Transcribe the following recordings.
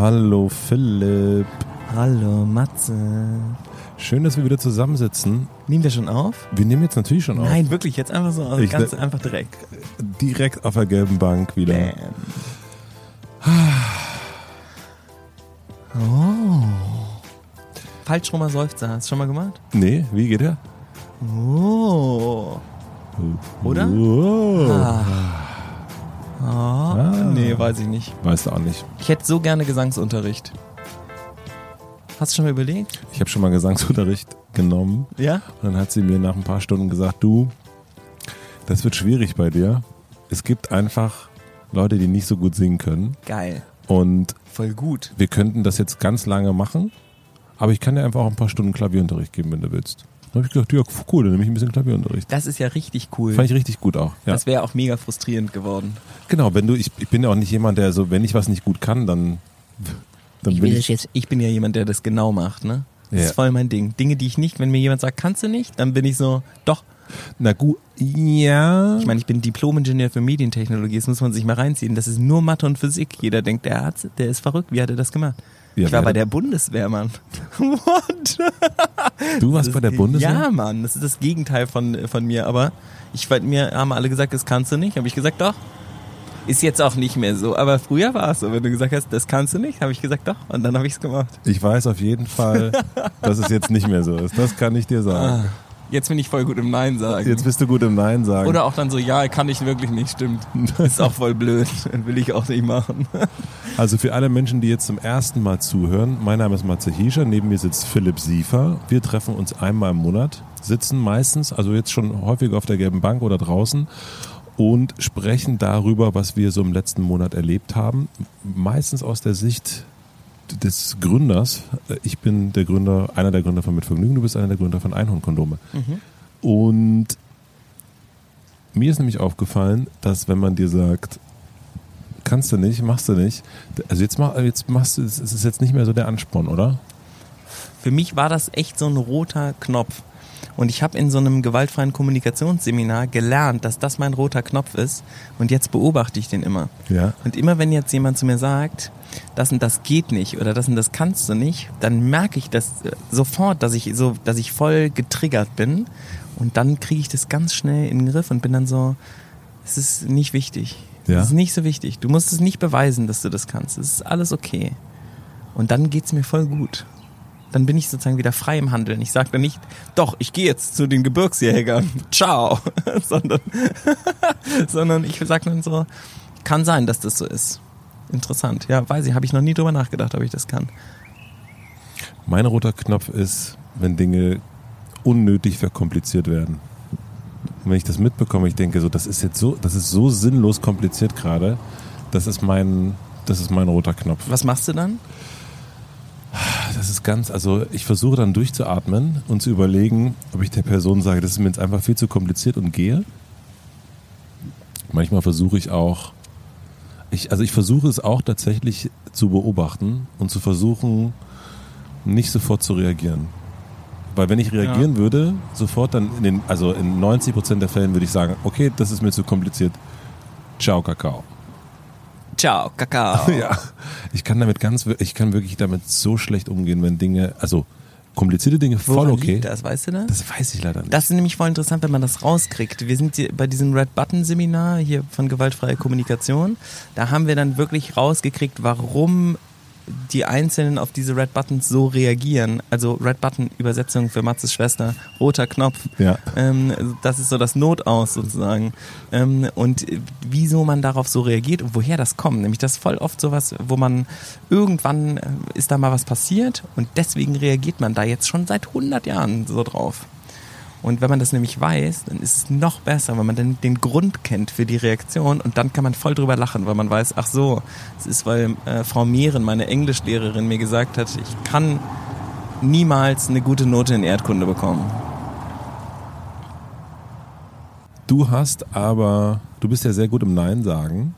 Hallo Philipp. Hallo Matze. Schön, dass wir wieder zusammensitzen. Nehmen wir schon auf? Wir nehmen jetzt natürlich schon auf. Nein, wirklich, jetzt einfach so, Ich ganz ne- einfach direkt. Direkt auf der gelben Bank wieder. Bam. Oh. Falschrummer Seufzer, hast du schon mal gemacht? Nee, wie geht der? Oh. Oder? Oh. Ah. Oh. Nee, weiß ich nicht. Weißt du auch nicht. Ich hätte so gerne Gesangsunterricht. Hast du schon mal überlegt? Ich habe schon mal Gesangsunterricht genommen Ja? und dann hat sie mir nach ein paar Stunden gesagt, du, das wird schwierig bei dir. Es gibt einfach Leute, die nicht so gut singen können Geil. und Voll gut. wir könnten das jetzt ganz lange machen, aber ich kann dir einfach auch ein paar Stunden Klavierunterricht geben, wenn du willst. Dann habe ich gedacht, ja, cool, dann nehme ich ein bisschen Klavierunterricht. Das ist ja richtig cool. Fand ich richtig gut auch. Ja. Das wäre auch mega frustrierend geworden. Genau, wenn du, ich, ich bin ja auch nicht jemand, der so, wenn ich was nicht gut kann, dann, dann Ich, bin will ich. jetzt, ich bin ja jemand, der das genau macht, ne? Das Ja. ist voll mein Ding. Dinge, die ich nicht, wenn mir jemand sagt, kannst du nicht, dann bin ich so, doch. Na gut, ja. Ich meine, ich bin Diplom-Ingenieur für Medientechnologie, das muss man sich mal reinziehen. Das ist nur Mathe und Physik. Jeder denkt, der, hat, der ist verrückt. Wie hat er das gemacht? Ja, ich war bei der Bundeswehr, Mann. What? du warst bei der Bundeswehr? Ja, Mann, das ist das Gegenteil von, von mir. Aber ich, mir haben alle gesagt, das kannst du nicht. Habe ich gesagt, doch. Ist jetzt auch nicht mehr so. Aber früher war es so. Wenn du gesagt hast, das kannst du nicht, habe ich gesagt, doch. Und dann habe ich es gemacht. Ich weiß auf jeden Fall, dass es jetzt nicht mehr so ist. Das kann ich dir sagen. Jetzt bin ich voll gut im Nein sagen. Jetzt bist du gut im Nein sagen. Oder auch dann so, ja, kann ich wirklich nicht, stimmt. Ist auch voll blöd. Will ich auch nicht machen. Also für alle Menschen, die jetzt zum ersten Mal zuhören, mein Name ist Matze Hiescher, neben mir sitzt Philipp Siefer. Wir treffen uns einmal im Monat, sitzen meistens, also jetzt schon häufiger auf der gelben Bank oder draußen und sprechen darüber, was wir so im letzten Monat erlebt haben. Meistens aus der Sicht des Gründers. Ich bin der Gründer, einer der Gründer von Mit Vergnügen, du bist einer der Gründer von Einhornkondome. Und mir ist nämlich aufgefallen, dass wenn man dir sagt, kannst du nicht, machst du nicht, also jetzt, mach, jetzt machst du, es ist jetzt nicht mehr so der Ansporn, oder? Für mich war das echt so ein roter Knopf. Und ich habe in so einem gewaltfreien Kommunikationsseminar gelernt, dass das mein roter Knopf ist. Und jetzt beobachte ich den immer. Ja. Und immer wenn jetzt jemand zu mir sagt, das und das geht nicht oder das und das kannst du nicht, dann merke ich das äh, sofort, dass ich so, dass ich voll getriggert bin. Und dann kriege ich das ganz schnell in den Griff und bin dann so, es ist nicht wichtig. Ja. Es ist nicht so wichtig. Du musst es nicht beweisen, dass du das kannst. Es ist alles okay. Und dann geht's mir voll gut. Dann bin ich sozusagen wieder frei im Handeln. Ich sage dann nicht, doch, ich gehe jetzt zu den Gebirgsjägern. Ciao. sondern, sondern ich sage dann so, kann sein, dass das so ist. Interessant. Ja, weiß ich, habe ich noch nie drüber nachgedacht, ob ich das kann. Mein roter Knopf ist, wenn Dinge unnötig verkompliziert werden. Und wenn ich das mitbekomme, ich denke so, das ist jetzt so, das ist so sinnlos kompliziert gerade, das ist mein, das ist mein roter Knopf. Was machst du dann? Das ist ganz, also ich versuche dann durchzuatmen und zu überlegen, ob ich der Person sage, das ist mir jetzt einfach viel zu kompliziert und gehe. Manchmal versuche ich auch, ich, also ich versuche es auch tatsächlich zu beobachten und zu versuchen, nicht sofort zu reagieren. Weil wenn ich reagieren würde, sofort dann in den, also in 90 Prozent der Fällen würde ich sagen, okay, das ist mir zu kompliziert. Ciao, Kakao. Ciao, Kakao. Ja, ich kann damit ganz, ich kann wirklich damit so schlecht umgehen, wenn Dinge, also komplizierte Dinge voll Woran okay. liegt das, weißt du das? Das weiß ich leider nicht. Das ist nämlich voll interessant, wenn man das rauskriegt. Wir sind bei diesem Red Button Seminar hier von gewaltfreier Kommunikation. Da haben wir dann wirklich rausgekriegt, warum die Einzelnen auf diese Red Buttons so reagieren. Also Red Button Übersetzung für Matzes Schwester, roter Knopf. Ja. Ähm, das ist so das Notaus sozusagen. Ähm, und wieso man darauf so reagiert und woher das kommt. Nämlich das ist voll oft sowas, wo man irgendwann äh, ist da mal was passiert und deswegen reagiert man da jetzt schon seit 100 Jahren so drauf. Und wenn man das nämlich weiß, dann ist es noch besser, wenn man dann den Grund kennt für die Reaktion und dann kann man voll drüber lachen, weil man weiß, ach so, es ist, weil äh, Frau Mehren, meine Englischlehrerin, mir gesagt hat, ich kann niemals eine gute Note in Erdkunde bekommen. Du hast aber, du bist ja sehr gut im Nein sagen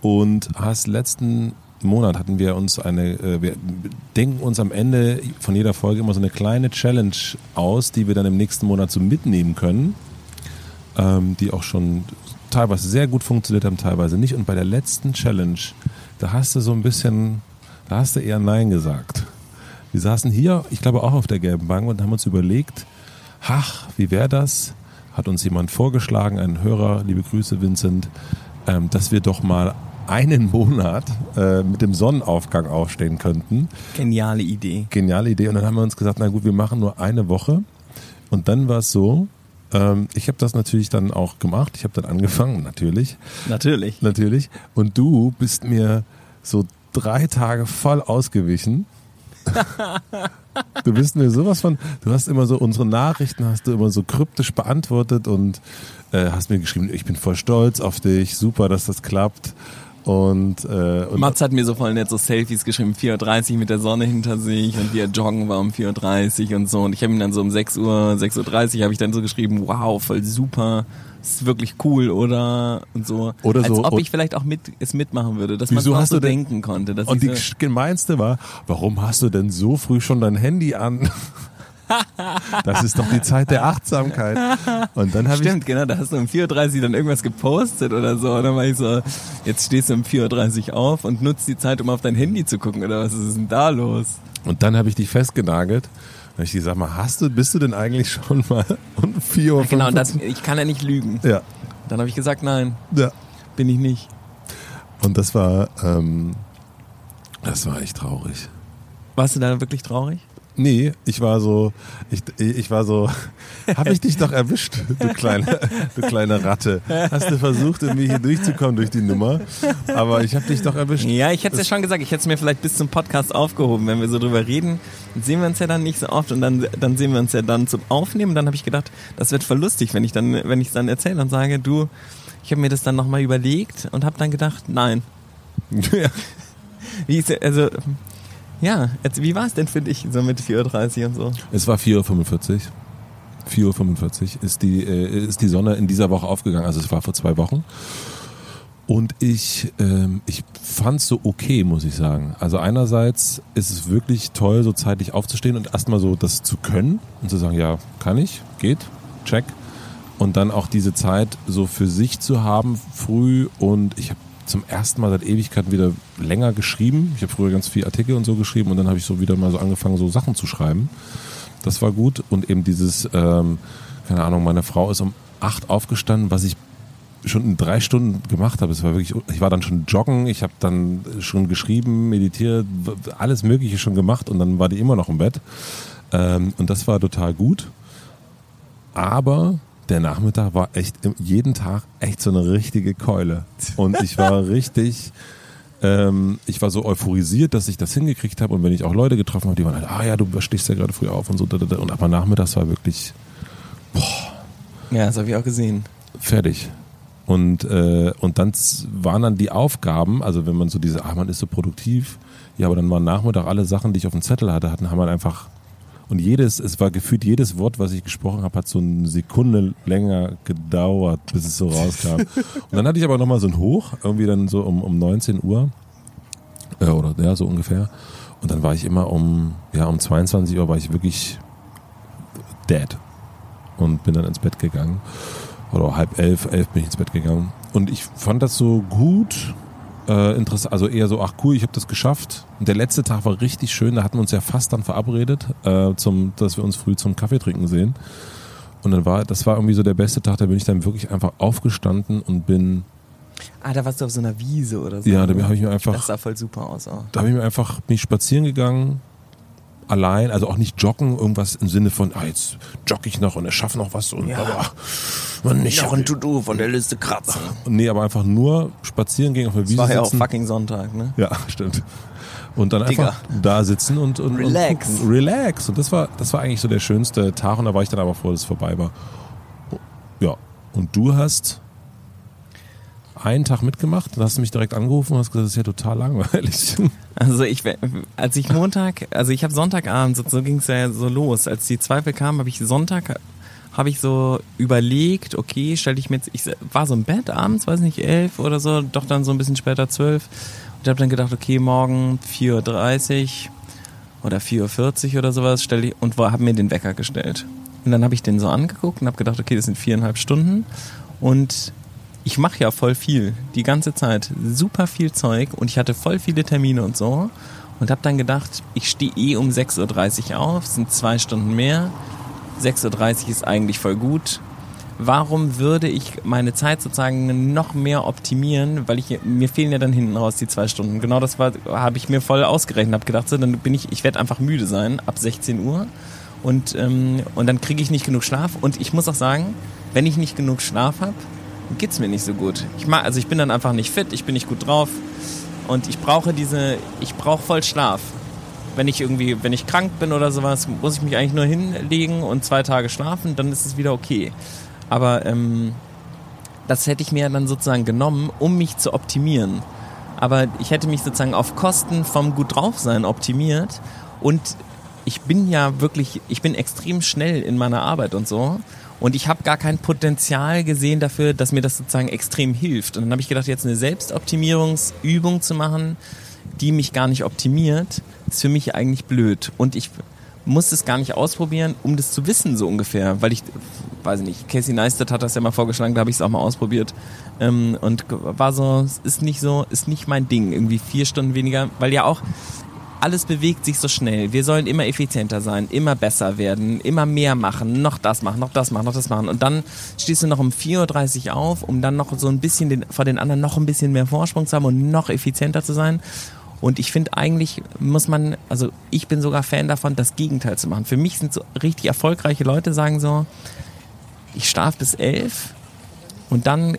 und hast letzten Monat hatten wir uns eine, äh, wir denken uns am Ende von jeder Folge immer so eine kleine Challenge aus, die wir dann im nächsten Monat so mitnehmen können, ähm, die auch schon teilweise sehr gut funktioniert haben, teilweise nicht. Und bei der letzten Challenge, da hast du so ein bisschen Da hast du eher Nein gesagt. Wir saßen hier, ich glaube auch auf der gelben Bank und haben uns überlegt, ach, wie wäre das? Hat uns jemand vorgeschlagen, ein Hörer, liebe Grüße Vincent, ähm, dass wir doch mal einen Monat äh, mit dem Sonnenaufgang aufstehen könnten. Geniale Idee. Geniale Idee. Und dann haben wir uns gesagt, na gut, wir machen nur eine Woche. Und dann war es so, ähm, ich habe das natürlich dann auch gemacht. Ich habe dann angefangen, natürlich. Natürlich. Natürlich. Und du bist mir so drei Tage voll ausgewichen. du bist mir sowas von, du hast immer so unsere Nachrichten, hast du immer so kryptisch beantwortet und äh, hast mir geschrieben, ich bin voll stolz auf dich, super, dass das klappt. Und, äh, und Mats hat mir so voll nett so Selfies geschrieben, 4.30 Uhr mit der Sonne hinter sich und wie er joggen war um 4.30 Uhr und so. Und ich habe ihm dann so um 6 Uhr, 6.30 Uhr habe ich dann so geschrieben, wow, voll super, ist wirklich cool, oder? Und so. Oder Als so- ob ich vielleicht auch mit, es mitmachen würde, dass man auch hast so du denn- denken konnte. Und die so, gemeinste war, warum hast du denn so früh schon dein Handy an? Das ist doch die Zeit der Achtsamkeit. Und dann habe ich Stimmt, genau, da hast du um 4.30 Uhr dann irgendwas gepostet oder so. Und dann war ich so, jetzt stehst du um 4.30 Uhr auf und nutzt die Zeit, um auf dein Handy zu gucken, oder was ist denn da los? und dann habe ich dich festgenagelt. Habe ich gesagt, mal, hast du, bist du denn eigentlich schon mal um 4 Uhr? Genau, und das, ich kann ja nicht lügen. ja, Dann habe ich gesagt, nein, ja. bin ich nicht. Und das war, ähm, das war echt traurig. Warst du da wirklich traurig? Nee, ich war so, ich, ich war so, habe ich dich doch erwischt, du kleine, du kleine Ratte. Hast du versucht, irgendwie hier durchzukommen durch die Nummer, aber ich habe dich doch erwischt. Ja, ich hätte es ja schon gesagt, ich hätte es mir vielleicht bis zum Podcast aufgehoben. Wenn wir so drüber reden, sehen wir uns ja dann nicht so oft und dann, dann sehen wir uns ja dann zum Aufnehmen. Dann habe ich gedacht, das wird voll lustig, wenn ich dann, wenn ich es dann erzähle und sage, du, ich habe mir das dann nochmal überlegt und habe dann gedacht, nein. Ja. Wie ist, also, ja, jetzt, wie war es denn für dich so mit 4.30 Uhr und so? Es war 4.45 Uhr. 4.45 Uhr ist die, äh, ist die Sonne in dieser Woche aufgegangen, also es war vor zwei Wochen. Und ich, ähm, ich fand es so okay, muss ich sagen. Also einerseits ist es wirklich toll, so zeitlich aufzustehen und erstmal so das zu können und zu sagen, ja, kann ich, geht, check. Und dann auch diese Zeit so für sich zu haben früh und ich habe zum ersten Mal seit Ewigkeiten wieder länger geschrieben. Ich habe früher ganz viel Artikel und so geschrieben und dann habe ich so wieder mal so angefangen, so Sachen zu schreiben. Das war gut und eben dieses, ähm, keine Ahnung, meine Frau ist um acht aufgestanden, was ich schon in drei Stunden gemacht habe. Es war wirklich, ich war dann schon joggen, ich habe dann schon geschrieben, meditiert, alles Mögliche schon gemacht und dann war die immer noch im Bett. Ähm, und das war total gut. Aber der Nachmittag war echt jeden Tag echt so eine richtige Keule. Und ich war richtig, ähm, ich war so euphorisiert, dass ich das hingekriegt habe. Und wenn ich auch Leute getroffen habe, die waren halt, ah ja, du stehst ja gerade früh auf und so. da, da, da. Und aber nachmittags war wirklich Ja, das habe ich auch gesehen. fertig. Und, äh, und dann waren dann die Aufgaben, also wenn man so diese, ah, man ist so produktiv, ja, aber dann waren Nachmittag alle Sachen, die ich auf dem Zettel hatte, hatten, haben wir einfach, und jedes, es war gefühlt jedes Wort, was ich gesprochen habe, hat so eine Sekunde länger gedauert, bis es so rauskam. und dann hatte ich aber nochmal so ein Hoch, irgendwie dann so um, um 19 Uhr, äh, oder ja, so ungefähr. Und dann war ich immer um, ja, um 22 Uhr war ich wirklich dead und bin dann ins Bett gegangen. Oder halb elf, elf bin ich ins Bett gegangen. Und ich fand das so gut, äh, interessant, also eher so, ach cool, ich habe das geschafft. Und der letzte Tag war richtig schön, da hatten wir uns ja fast dann verabredet, äh, zum, dass wir uns früh zum Kaffee trinken sehen. Und dann war, das war irgendwie so der beste Tag, da bin ich dann wirklich einfach aufgestanden und bin, Ah, da warst du auf so einer Wiese oder so. ja, da habe ich mir einfach Das sah voll super aus auch. da habe ich mir einfach bin ich spazieren gegangen, allein, also auch nicht joggen, irgendwas im Sinne von, ah, jetzt jogge ich noch und erschaffe noch was und Ja. aber man nicht Noch ein To-Do von der Liste kratzen. Nee, aber einfach nur spazieren gehen auf der Das Wiese war ja auch sitzen. fucking Sonntag, ne? ja, stimmt. Und dann Digga. einfach da sitzen und, und Relax. Und. Relax. Und das war, das war eigentlich so der schönste Tag und da war ich dann aber froh, dass es vorbei war. Ja. Und du hast einen Tag mitgemacht, dann hast du mich direkt angerufen und hast gesagt, das ist ja total langweilig. Also ich, als ich Montag, also ich habe Sonntagabend, so, ging es ja so los. Als die Zweifel kamen, habe ich Sonntag, habe ich so überlegt, okay, stelle ich mir jetzt, ich war so im Bett abends, weiß nicht, elf oder so, doch dann so ein bisschen später zwölf. Und habe dann gedacht, okay, morgen 4.30 Uhr oder 4.40 Uhr oder sowas stelle ich und habe mir den Wecker gestellt. Und dann habe ich den so angeguckt und habe gedacht, okay, das sind viereinhalb Stunden. Und ich mache ja voll viel, die ganze Zeit, super viel Zeug und ich hatte voll viele Termine und so. und habe dann gedacht, ich stehe eh um 6.30 Uhr auf, sind zwei Stunden mehr. 6.30 Uhr ist eigentlich voll gut. Warum würde ich meine Zeit sozusagen noch mehr optimieren, weil ich mir fehlen ja dann hinten raus die zwei Stunden. Genau das habe ich mir voll ausgerechnet, habe gedacht, so, dann bin ich ich werde einfach müde sein ab 16 Uhr und ähm, und dann kriege ich nicht genug Schlaf und ich muss auch sagen, wenn ich nicht genug Schlaf habe, geht's mir nicht so gut. Ich mag, also ich bin dann einfach nicht fit, ich bin nicht gut drauf und ich brauche diese, ich brauche voll Schlaf. Wenn ich irgendwie, wenn ich krank bin oder sowas, muss ich mich eigentlich nur hinlegen und zwei Tage schlafen, dann ist es wieder okay. Aber ähm, das hätte ich mir dann sozusagen genommen, um mich zu optimieren. Aber ich hätte mich sozusagen auf Kosten vom gut drauf sein optimiert und ich bin ja wirklich, ich bin extrem schnell in meiner Arbeit und so. Und ich habe gar kein Potenzial gesehen dafür, dass mir das sozusagen extrem hilft. Und dann habe ich gedacht, jetzt eine Selbstoptimierungsübung zu machen, die mich gar nicht optimiert, ist für mich eigentlich blöd. Und ich muss es gar nicht ausprobieren, um das zu wissen, so ungefähr. Weil ich, weiß nicht, Casey Neistat hat das ja mal vorgeschlagen, da habe ich es auch mal ausprobiert. Ähm, und war so, ist nicht so, ist nicht mein Ding, irgendwie vier Stunden weniger, weil ja auch, alles bewegt sich so schnell. Wir sollen immer effizienter sein, immer besser werden, immer mehr machen, noch das machen, noch das machen, noch das machen. Und dann stehst du noch um 4.30 Uhr auf, um dann noch so ein bisschen den, vor den anderen noch ein bisschen mehr Vorsprung zu haben und noch effizienter zu sein. Und ich finde eigentlich muss man, also ich bin sogar Fan davon, das Gegenteil zu machen. Für mich sind so richtig erfolgreiche Leute, sagen so, ich schlafe bis elf und dann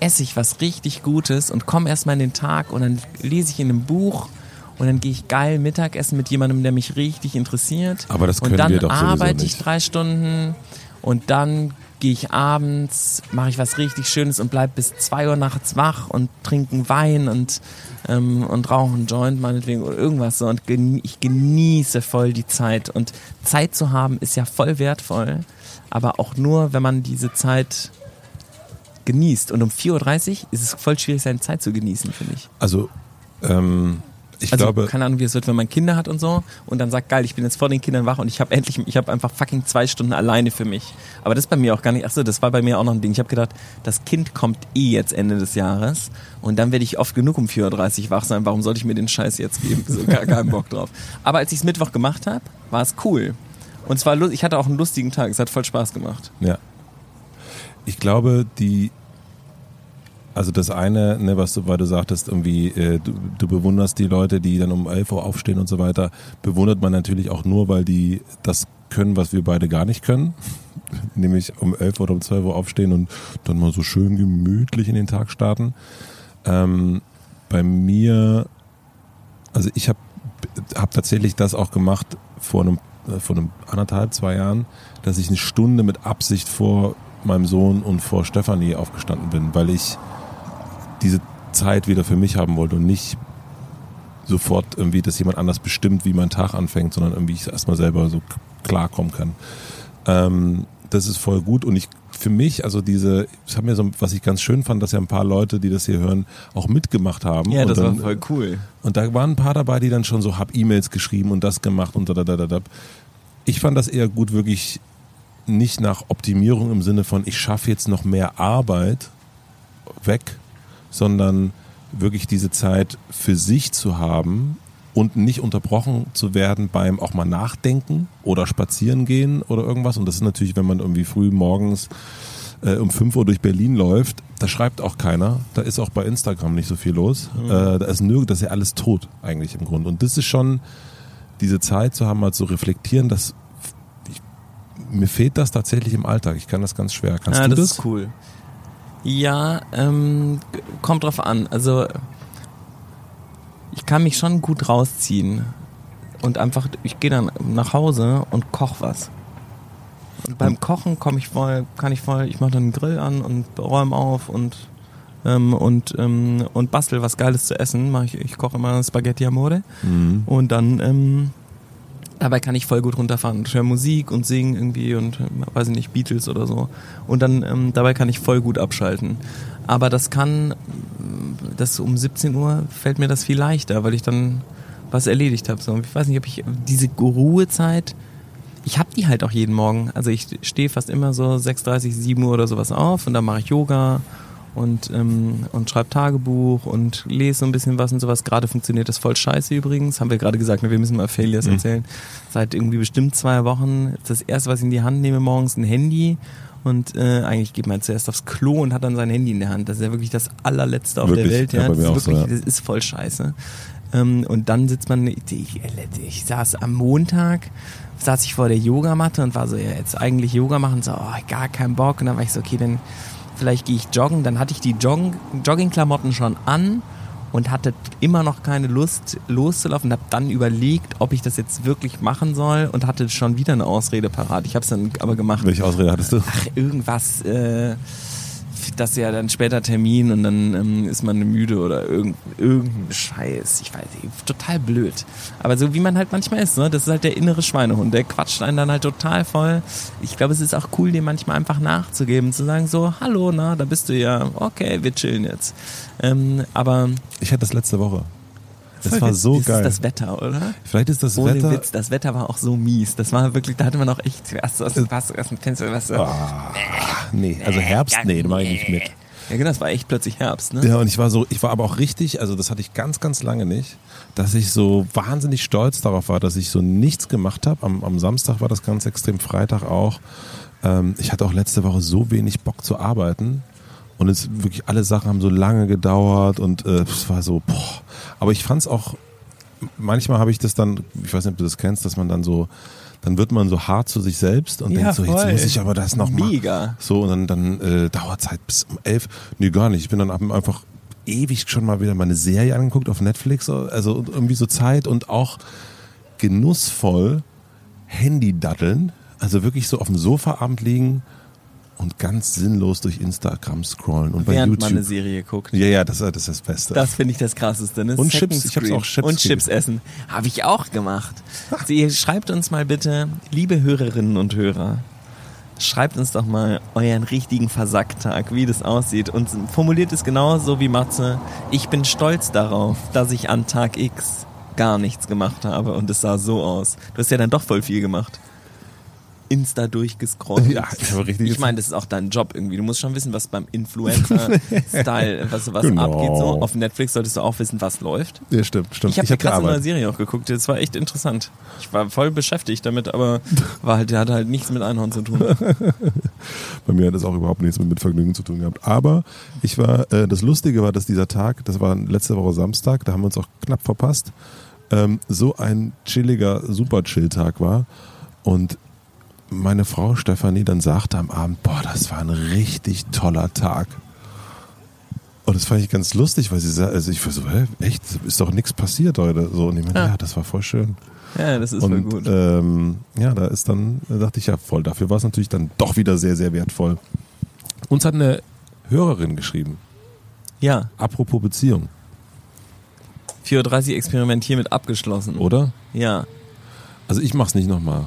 esse ich was richtig Gutes und komme erstmal in den Tag und dann lese ich in einem Buch und dann gehe ich geil Mittagessen mit jemandem, der mich richtig interessiert. Aber das können und dann wir doch arbeite ich drei Stunden und dann gehe ich abends, mache ich was richtig Schönes und bleib bis zwei Uhr nachts wach und trinken Wein und ähm, und rauche einen Joint meinetwegen oder irgendwas so und geni ich genieße voll die Zeit und Zeit zu haben ist ja voll wertvoll, aber auch nur, wenn man diese Zeit genießt und um 4.30 Uhr ist es voll schwierig, seine Zeit zu genießen, finde ich. Also, ähm, ich also glaube, keine Ahnung, wie es wird, wenn man Kinder hat und so und dann sagt, geil, ich bin jetzt vor den Kindern wach und ich habe endlich, ich habe einfach fucking zwei Stunden alleine für mich. Aber das ist bei mir auch gar nicht, achso, das war bei mir auch noch ein Ding. Ich habe gedacht, das Kind kommt eh jetzt Ende des Jahres und dann werde ich oft genug um 4.30 Uhr wach sein. Warum sollte ich mir den Scheiß jetzt geben? So gar keinen Bock drauf. Aber als ich es Mittwoch gemacht habe, war es cool. Und zwar, ich hatte auch einen lustigen Tag, es hat voll Spaß gemacht. Ja. Ich glaube, die, also das eine, ne, was du, weil du sagtest, irgendwie, äh, du, du bewunderst die Leute, die dann um 11 Uhr aufstehen und so weiter, bewundert man natürlich auch nur, weil die das können, was wir beide gar nicht können. Nämlich um 11 oder um 12 Uhr aufstehen und dann mal so schön gemütlich in den Tag starten. Ähm, bei mir, also ich habe hab tatsächlich das auch gemacht vor einem, äh, vor einem anderthalb, zwei Jahren, dass ich eine Stunde mit Absicht vor meinem Sohn und vor Stefanie aufgestanden bin, weil ich diese Zeit wieder für mich haben wollte und nicht sofort irgendwie, dass jemand anders bestimmt, wie mein Tag anfängt, sondern irgendwie ich erstmal selber so klarkommen kann. Ähm, das ist voll gut und ich für mich, also diese, ich habe mir so, was ich ganz schön fand, dass ja ein paar Leute, die das hier hören, auch mitgemacht haben. Ja, das dann, war voll cool. und da waren ein paar dabei, die dann schon so, hab E-Mails geschrieben und das gemacht und da, da, da, da, da. Ich fand das eher gut, wirklich nicht nach Optimierung im Sinne von, ich schaffe jetzt noch mehr Arbeit weg, sondern wirklich diese Zeit für sich zu haben und nicht unterbrochen zu werden beim auch mal nachdenken oder spazieren gehen oder irgendwas. Und das ist natürlich, wenn man irgendwie früh morgens äh, um 5 Uhr durch Berlin läuft, da schreibt auch keiner. Da ist auch bei Instagram nicht so viel los. Äh, da ist nirgends, das ist ja alles tot eigentlich im Grunde. Und das ist schon diese Zeit zu haben, mal zu reflektieren, dass ich, mir fehlt das tatsächlich im Alltag. Ich kann das ganz schwer. Kannst ja, du das das? ist cool. Ja, ähm, kommt drauf an. Also ich kann mich schon gut rausziehen und einfach, ich gehe dann nach Hause und koch was. Und beim Kochen komme ich voll, kann ich voll, ich mache dann einen Grill an und räume auf und ähm, und ähm, und bastel was Geiles zu essen. Mach ich, ich koche immer Spaghetti Amore Mhm. und dann ähm, dabei kann ich voll gut runterfahren. Ich höre Musik und singen irgendwie und weiß ich nicht, Beatles oder so. Und dann ähm, dabei kann ich voll gut abschalten. Aber das kann, das um 17 Uhr fällt mir das viel leichter, weil ich dann was erledigt habe. So, ich weiß nicht, ob ich diese Ruhezeit, ich habe die halt auch jeden Morgen. Also ich stehe fast immer so 6.30, 7 Uhr oder sowas auf und dann mache ich Yoga und, ähm, und schreibe Tagebuch und lese so ein bisschen was und sowas. Gerade funktioniert das voll scheiße übrigens. Haben wir gerade gesagt, ne, wir müssen mal Failures Mhm. erzählen. Seit irgendwie bestimmt zwei Wochen. Das erste, was ich in die Hand nehme morgens, ein Handy. Und äh, eigentlich geht man zuerst aufs Klo und hat dann sein Handy in der Hand. Das ist ja wirklich das allerletzte auf Wirklich? der Welt. Ja, Ja, das, ist auch so, wirklich, ja. das ist voll scheiße. Ähm, und dann sitzt man, ich, ich saß am Montag, saß ich vor der Yogamatte und war so, ja, jetzt eigentlich Yoga machen, so, oh, gar keinen Bock. Und dann war ich so, okay, dann vielleicht gehe ich joggen. Dann hatte ich die Joggen, Joggingklamotten schon an und hatte immer noch keine Lust loszulaufen. Habe dann überlegt, ob ich das jetzt wirklich machen soll und hatte schon wieder eine Ausrede parat. Ich habe es dann aber gemacht. Welche Ausrede hattest du? Ach, irgendwas, äh, das ja dann später Termin und dann ähm, ist man müde oder irgend, irgendein Scheiß. Ich weiß nicht, total blöd. Aber so wie man halt manchmal ist, ne? das ist halt der innere Schweinehund, der quatscht einen dann halt total voll. Ich glaube, es ist auch cool, dem manchmal einfach nachzugeben, zu sagen so, hallo, na, da bist du ja, okay, wir chillen jetzt. Ähm, aber Ich hatte das letzte Woche. Das war so das geil. ist das Wetter, oder? Vielleicht ist das Ohne Wetter. Witz, das Wetter war auch so mies. Das war wirklich, da hatte man auch echt zuerst so aus dem, was, aus dem Fenster, was so. Ah, nee, also Herbst, nee, da mache ich nicht mit. Ja, genau, es war echt plötzlich Herbst, ne? Ja, und ich war so, ich war aber auch richtig, also das hatte ich ganz, ganz lange nicht, dass ich so wahnsinnig stolz darauf war, dass ich so nichts gemacht habe. Am, am Samstag war das ganz extrem, Freitag auch. Ähm, ich hatte auch letzte Woche so wenig Bock zu arbeiten. Und es wirklich alle Sachen haben so lange gedauert und äh, es war so, boah. Aber ich fand es auch, manchmal habe ich das dann, ich weiß nicht, ob du das kennst, dass man dann so, dann wird man so hart zu sich selbst und Ja, denkt so, jetzt voll. muss ich aber das noch machen. Mega. So, und dann, dann äh, dauert es halt bis um elf. Nee, gar nicht. Ich bin dann einfach ewig schon mal wieder meine Serie angeguckt auf Netflix. Also irgendwie so Zeit und auch genussvoll Handy-Daddeln. Also wirklich so auf dem Sofaabend liegen und ganz sinnlos durch Instagram scrollen und bei Während man eine YouTube. Serie guckt. Ja, ja, das, das ist das Beste. Das finde ich das krasseste. Ne? Und Second Chips, ich hab's auch Chips Und Chips essen. Habe ich auch gemacht. Ihr schreibt uns mal bitte, liebe Hörerinnen und Hörer, schreibt uns doch mal euren richtigen Versacktag, wie das aussieht. Und formuliert es genauso wie Matze. Ich bin stolz darauf, dass ich an Tag X gar nichts gemacht habe und es sah so aus. Du hast ja dann doch voll viel gemacht. Insta durchgescrollt. Ja, ich Ich meine, das ist auch dein Job irgendwie. Du musst schon wissen, was beim Influencer-Style, was, was Genau. abgeht. So. Auf Netflix solltest du auch wissen, was läuft. Ja, stimmt, stimmt. Ich habe eine krasse neue. Serie auch geguckt. Das war echt interessant. Ich war voll beschäftigt damit, aber war halt, der hatte halt nichts mit Einhorn zu tun. Bei mir hat das auch überhaupt nichts mit, mit Vergnügen zu tun gehabt. Aber ich war, äh, das Lustige war, dass dieser Tag, das war letzte Woche Samstag, da haben wir uns auch knapp verpasst, ähm, so ein chilliger, super Chill-Tag war. Und meine Frau Stefanie dann sagte am Abend, boah, das war ein richtig toller Tag. Und das fand ich ganz lustig, weil sie sagt, also ich war so, hä, echt, ist doch nichts passiert heute. So, und ich meine, Ja. ja, das war voll schön. Ja, das ist voll Und gut. ähm, ja, da ist dann, da dachte ich ja voll, dafür war es natürlich dann doch wieder sehr, sehr wertvoll. Uns hat eine Hörerin geschrieben, Ja, apropos Beziehung, 4.30 Uhr Experiment hiermit abgeschlossen. oder? Ja. Also ich mach's nicht nochmal.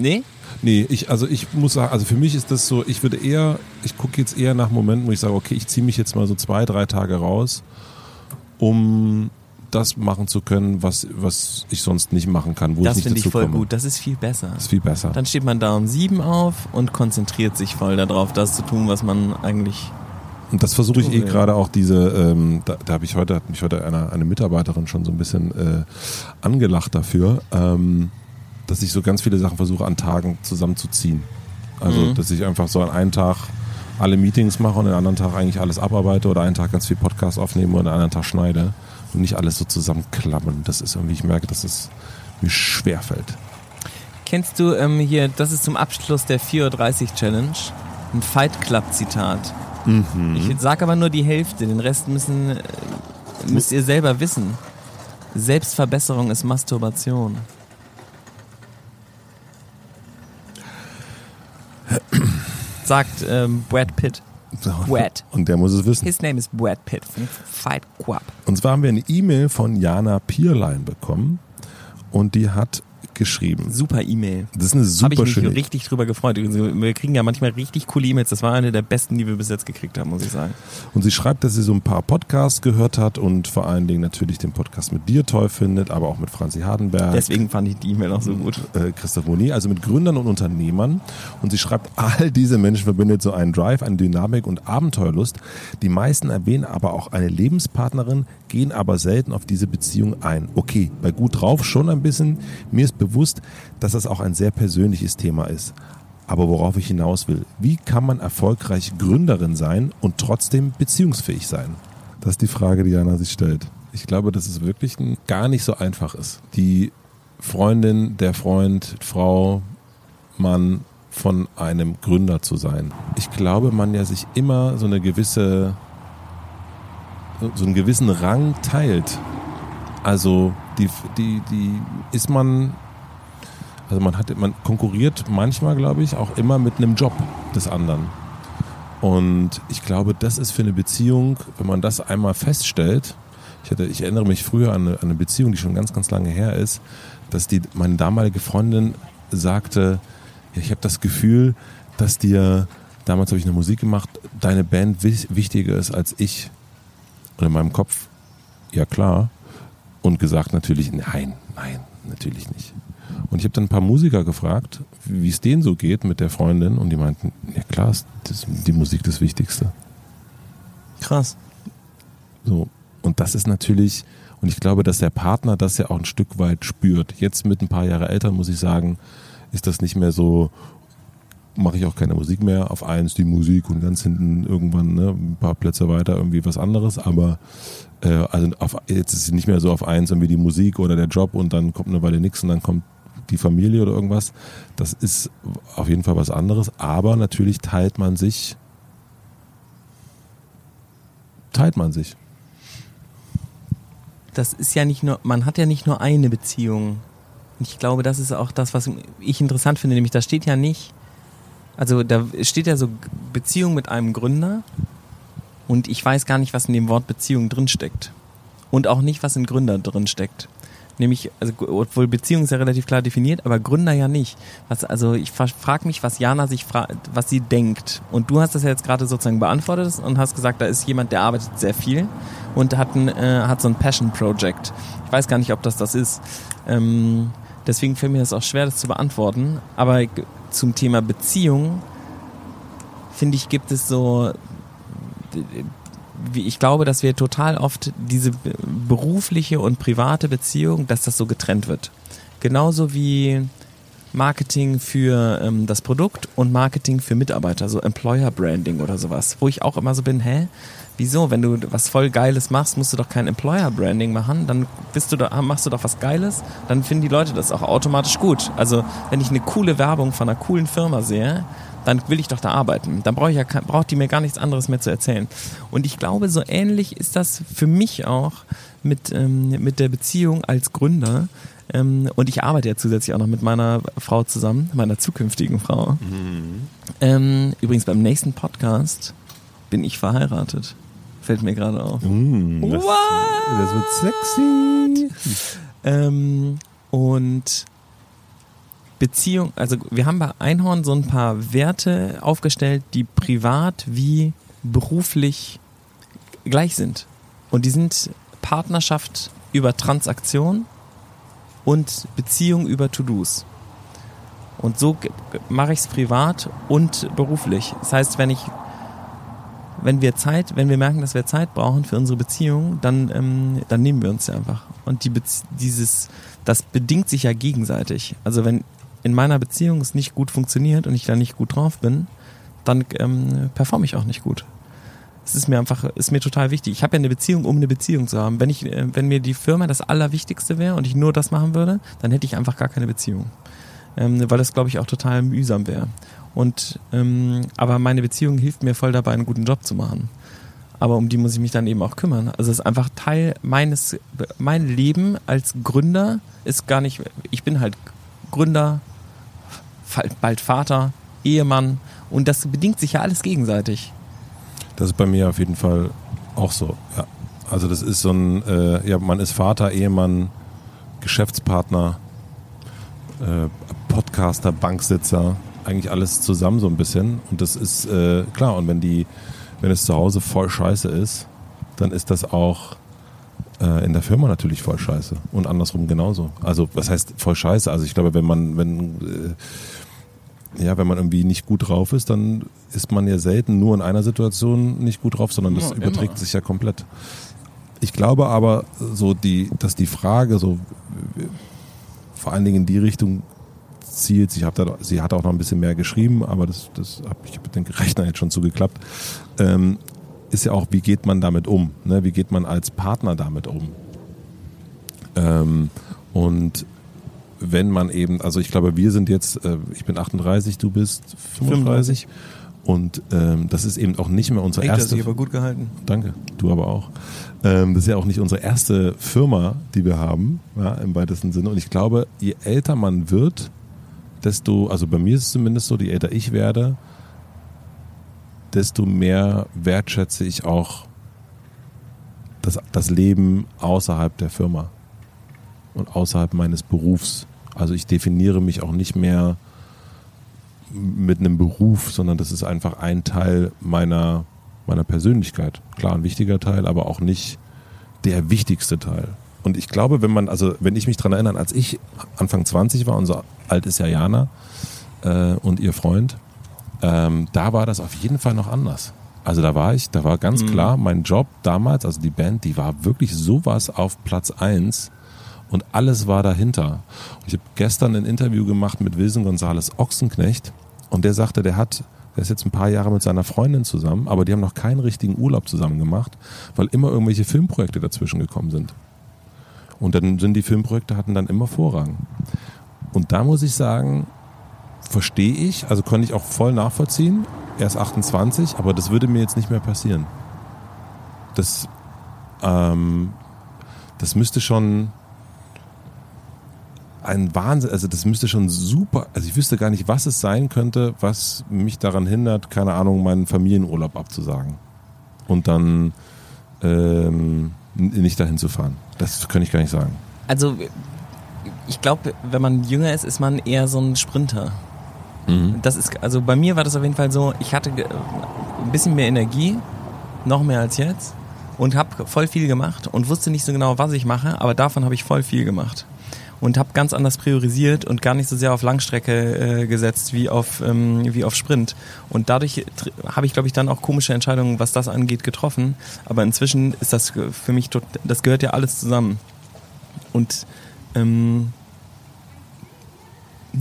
Nee? Nee, ich, also ich muss sagen, also für mich ist das so, ich würde eher, ich gucke jetzt eher nach Momenten, wo ich sage, okay, ich ziehe mich jetzt mal so zwei, drei Tage raus, um das machen zu können, was, was ich sonst nicht machen kann, wo Das finde ich voll komme. gut. Das ist viel besser. Das ist viel besser. Dann steht man da um sieben auf und konzentriert sich voll darauf, das zu tun, was man eigentlich. Und das versuche ich eh gerade auch diese, ähm, da, da habe ich heute, hat mich heute eine, eine Mitarbeiterin schon so ein bisschen äh, angelacht dafür, ähm, dass ich so ganz viele Sachen versuche an Tagen zusammenzuziehen. Also, Mhm. dass ich einfach so an einem Tag alle Meetings mache und an einem anderen Tag eigentlich alles abarbeite oder einen Tag ganz viel Podcast aufnehme und an einem anderen Tag schneide und nicht alles so zusammenklammern. Das ist irgendwie, ich merke, dass es mir schwerfällt. Kennst du ähm, hier, das ist zum Abschluss der 4.30 Uhr Challenge, ein Fight Club Zitat. Mhm. Ich sag aber nur die Hälfte, den Rest müssen, äh, müsst ihr selber wissen. Selbstverbesserung ist Masturbation. Sagt ähm, Brad Pitt. Wet. Und der muss es wissen. His name is Brad Pitt von Fight Club. Und zwar haben wir eine E-Mail von Jana Pierlein bekommen und die hat geschrieben. Super E-Mail. Das ist eine Habe super ich mich schöne. richtig drüber gefreut. Wir kriegen ja manchmal richtig coole E-Mails. Das war eine der besten, die wir bis jetzt gekriegt haben, muss ich sagen. Und sie schreibt, dass sie so ein paar Podcasts gehört hat und vor allen Dingen natürlich den Podcast mit dir toll findet, aber auch mit Franzi Hardenberg. Deswegen fand ich die E-Mail auch so gut. äh, Christoph Moni, also mit Gründern und Unternehmern. Und sie schreibt, all diese Menschen verbindet so einen Drive, eine Dynamik und Abenteuerlust. Die meisten erwähnen aber auch eine Lebenspartnerin, gehen aber selten auf diese Beziehung ein. Okay, bei gut drauf schon ein bisschen. Mir ist bewusst, dass das auch ein sehr persönliches Thema ist. Aber worauf ich hinaus will, wie kann man erfolgreich Gründerin sein und trotzdem beziehungsfähig sein? Das ist die Frage, die Jana sich stellt. Ich glaube, dass es wirklich gar nicht so einfach ist. Die Freundin, der Freund, Frau, Mann von einem Gründer zu sein. Ich glaube, man ja sich immer so eine gewisse, so einen gewissen Rang teilt. Also die, die, die ist man, also man hat, man konkurriert manchmal, glaube ich, auch immer mit einem Job des anderen. Und ich glaube, das ist für eine Beziehung, wenn man das einmal feststellt, ich, hatte, ich erinnere mich früher an eine, Beziehung, die schon ganz, ganz lange her ist, dass die, meine damalige Freundin sagte, ja, ich habe das Gefühl, dass dir, damals habe ich eine Musik gemacht, deine Band wichtiger ist als ich. Und in meinem Kopf, ja klar. Und gesagt natürlich, nein, nein, natürlich nicht. Und ich habe dann ein paar Musiker gefragt, wie es denen so geht mit der Freundin. Und die meinten, ja klar, ist das, die Musik das Wichtigste. Krass. So. Und das ist natürlich, und ich glaube, dass der Partner das ja auch ein Stück weit spürt. Jetzt mit ein paar Jahre Eltern muss ich sagen, ist das nicht mehr so, mache ich auch keine Musik mehr. Auf eins die Musik und ganz hinten irgendwann ne, ein paar Plätze weiter irgendwie was anderes. Aber äh, also auf, jetzt ist es nicht mehr so auf eins irgendwie die Musik oder der Job und dann kommt eine Weile nichts und dann kommt die Familie oder irgendwas. Das ist auf jeden Fall was anderes. Aber natürlich teilt man sich, teilt man sich. Das ist ja nicht nur, man hat ja nicht nur eine Beziehung. Ich glaube, das ist auch das, was ich interessant finde, nämlich da steht ja nicht, also da steht ja so Beziehung mit einem Gründer und ich weiß gar nicht, was in dem Wort Beziehung drinsteckt. Und auch nicht, was in Gründer drinsteckt. Nämlich, also obwohl Beziehung ist ja relativ klar definiert, aber Gründer ja nicht. Was, also ich frage mich, was Jana sich fragt, was sie denkt. Und du hast das ja jetzt gerade sozusagen beantwortet und hast gesagt, da ist jemand, der arbeitet sehr viel und hat, ein, äh, hat so ein Passion Project. Ich weiß gar nicht, ob das das ist. Ähm, deswegen fällt mir das auch schwer, das zu beantworten. Aber zum Thema Beziehung, finde ich, gibt es so ich glaube, dass wir total oft diese be- berufliche und private Beziehung, dass das so getrennt wird. Genauso wie Marketing für ähm, das Produkt und Marketing für Mitarbeiter, so Employer Branding oder sowas, wo ich auch immer so bin, hä? Wieso, wenn du was voll Geiles machst, musst du doch kein Employer Branding machen, dann bist du da, machst du doch was Geiles, dann finden die Leute das auch automatisch gut. Also, wenn ich eine coole Werbung von einer coolen Firma sehe, dann will ich doch da arbeiten. Dann brauche ich ja braucht die mir gar nichts anderes mehr zu erzählen. Und ich glaube, so ähnlich ist das für mich auch mit, ähm, mit der Beziehung als Gründer. Ähm, und ich arbeite ja zusätzlich auch noch mit meiner Frau zusammen, meiner zukünftigen Frau. Ähm, übrigens beim nächsten Podcast bin ich verheiratet. Fällt mir gerade auf. Mm, das, What? das wird sexy. Ähm, und Beziehung, also wir haben bei Einhorn so ein paar Werte aufgestellt, die privat wie beruflich gleich sind. Und die sind Partnerschaft über Transaktion und Beziehung über To-Dos. Und so mache ich es privat und beruflich. Das heißt, wenn ich wenn wir Zeit, wenn wir merken, dass wir Zeit brauchen für unsere Beziehung, dann, ähm, dann nehmen wir uns sie einfach. Und die dieses, das bedingt sich ja gegenseitig. Also wenn in meiner Beziehung es nicht gut funktioniert und ich da nicht gut drauf bin, dann ähm, performe ich auch nicht gut. Es ist mir einfach, ist mir total wichtig. Ich habe ja eine Beziehung, um eine Beziehung zu haben. Wenn ich, äh, wenn mir die Firma das Allerwichtigste wäre und ich nur das machen würde, dann hätte ich einfach gar keine Beziehung. Ähm, weil das, glaube ich, auch total mühsam wäre. Und ähm, aber meine Beziehung hilft mir voll dabei, einen guten Job zu machen. Aber um die muss ich mich dann eben auch kümmern. Also es ist einfach Teil meines, mein Leben als Gründer ist gar nicht, ich bin halt Gründer, bald Vater, Ehemann und das bedingt sich ja alles gegenseitig. Das ist bei mir auf jeden Fall auch so. Ja. Also das ist so ein, äh, ja, man ist Vater, Ehemann, Geschäftspartner äh, Podcaster, Banksitzer, eigentlich alles zusammen so ein bisschen. Und das ist äh, klar, und wenn die, wenn es zu Hause voll scheiße ist, dann ist das auch äh, in der Firma natürlich voll scheiße. Und andersrum genauso. Also, was heißt voll scheiße? Also ich glaube, wenn man, wenn äh, ja, wenn man irgendwie nicht gut drauf ist, dann ist man ja selten nur in einer Situation nicht gut drauf, sondern das Ja, überträgt immer. sich ja komplett. Ich glaube aber, so die, dass die Frage so vor allen Dingen in die Richtung zielt. Sie hat, da, sie hat auch noch ein bisschen mehr geschrieben, aber das, das habe ich mit dem Rechner jetzt schon zugeklappt. Ähm, ist ja auch, wie geht man damit um? Ne? Wie geht man als Partner damit um? Ähm, und wenn man eben, also ich glaube, wir sind jetzt, äh, ich bin 38, du bist 35. Und ähm, das ist eben auch nicht mehr unsere Echt, das erste. sich aber gut gehalten. Danke, du aber auch. Ähm, das ist ja auch nicht unsere erste Firma, die wir haben, ja, im weitesten Sinne. Und ich glaube, je älter man wird, desto, also bei mir ist es zumindest so, je älter ich werde, desto mehr wertschätze ich auch das, das Leben außerhalb der Firma und außerhalb meines Berufs. Also ich definiere mich auch nicht mehr mit einem Beruf, sondern das ist einfach ein Teil meiner, meiner Persönlichkeit. Klar, ein wichtiger Teil, aber auch nicht der wichtigste Teil. Und ich glaube, wenn man, also wenn ich mich dran erinnere, als ich Anfang 20 war, unser alt ist ja Jana äh, und ihr Freund, ähm, da war das auf jeden Fall noch anders. Also da war ich, da war ganz klar, mein Job damals, also die Band, die war wirklich sowas auf Platz eins und alles war dahinter. Und ich habe gestern ein Interview gemacht mit Wilson Gonzales Ochsenknecht und der sagte, der hat, der ist jetzt ein paar Jahre mit seiner Freundin zusammen, aber die haben noch keinen richtigen Urlaub zusammen gemacht, weil immer irgendwelche Filmprojekte dazwischen gekommen sind. Und dann sind die Filmprojekte hatten dann immer Vorrang. Und da muss ich sagen, verstehe ich, also konnte ich auch voll nachvollziehen. Er ist 28, aber das würde mir jetzt nicht mehr passieren. Das, ähm, das müsste schon ein Wahnsinn, also das müsste schon super, also ich wüsste gar nicht, was es sein könnte, was mich daran hindert, keine Ahnung, meinen Familienurlaub abzusagen. Und dann ähm, nicht dahin zu fahren. Das kann ich gar nicht sagen. Also, ich glaube, wenn man jünger ist, ist man eher so ein Sprinter. Das ist, also bei mir war das auf jeden Fall so, ich hatte ein bisschen mehr Energie, noch mehr als jetzt, und habe voll viel gemacht und wusste nicht so genau, was ich mache, aber davon habe ich voll viel gemacht. Und habe ganz anders priorisiert und gar nicht so sehr auf Langstrecke äh, gesetzt wie auf, ähm, wie auf Sprint. Und dadurch habe ich, glaube ich, dann auch komische Entscheidungen, was das angeht, getroffen. Aber inzwischen ist das für mich, das gehört ja alles zusammen. Und ähm,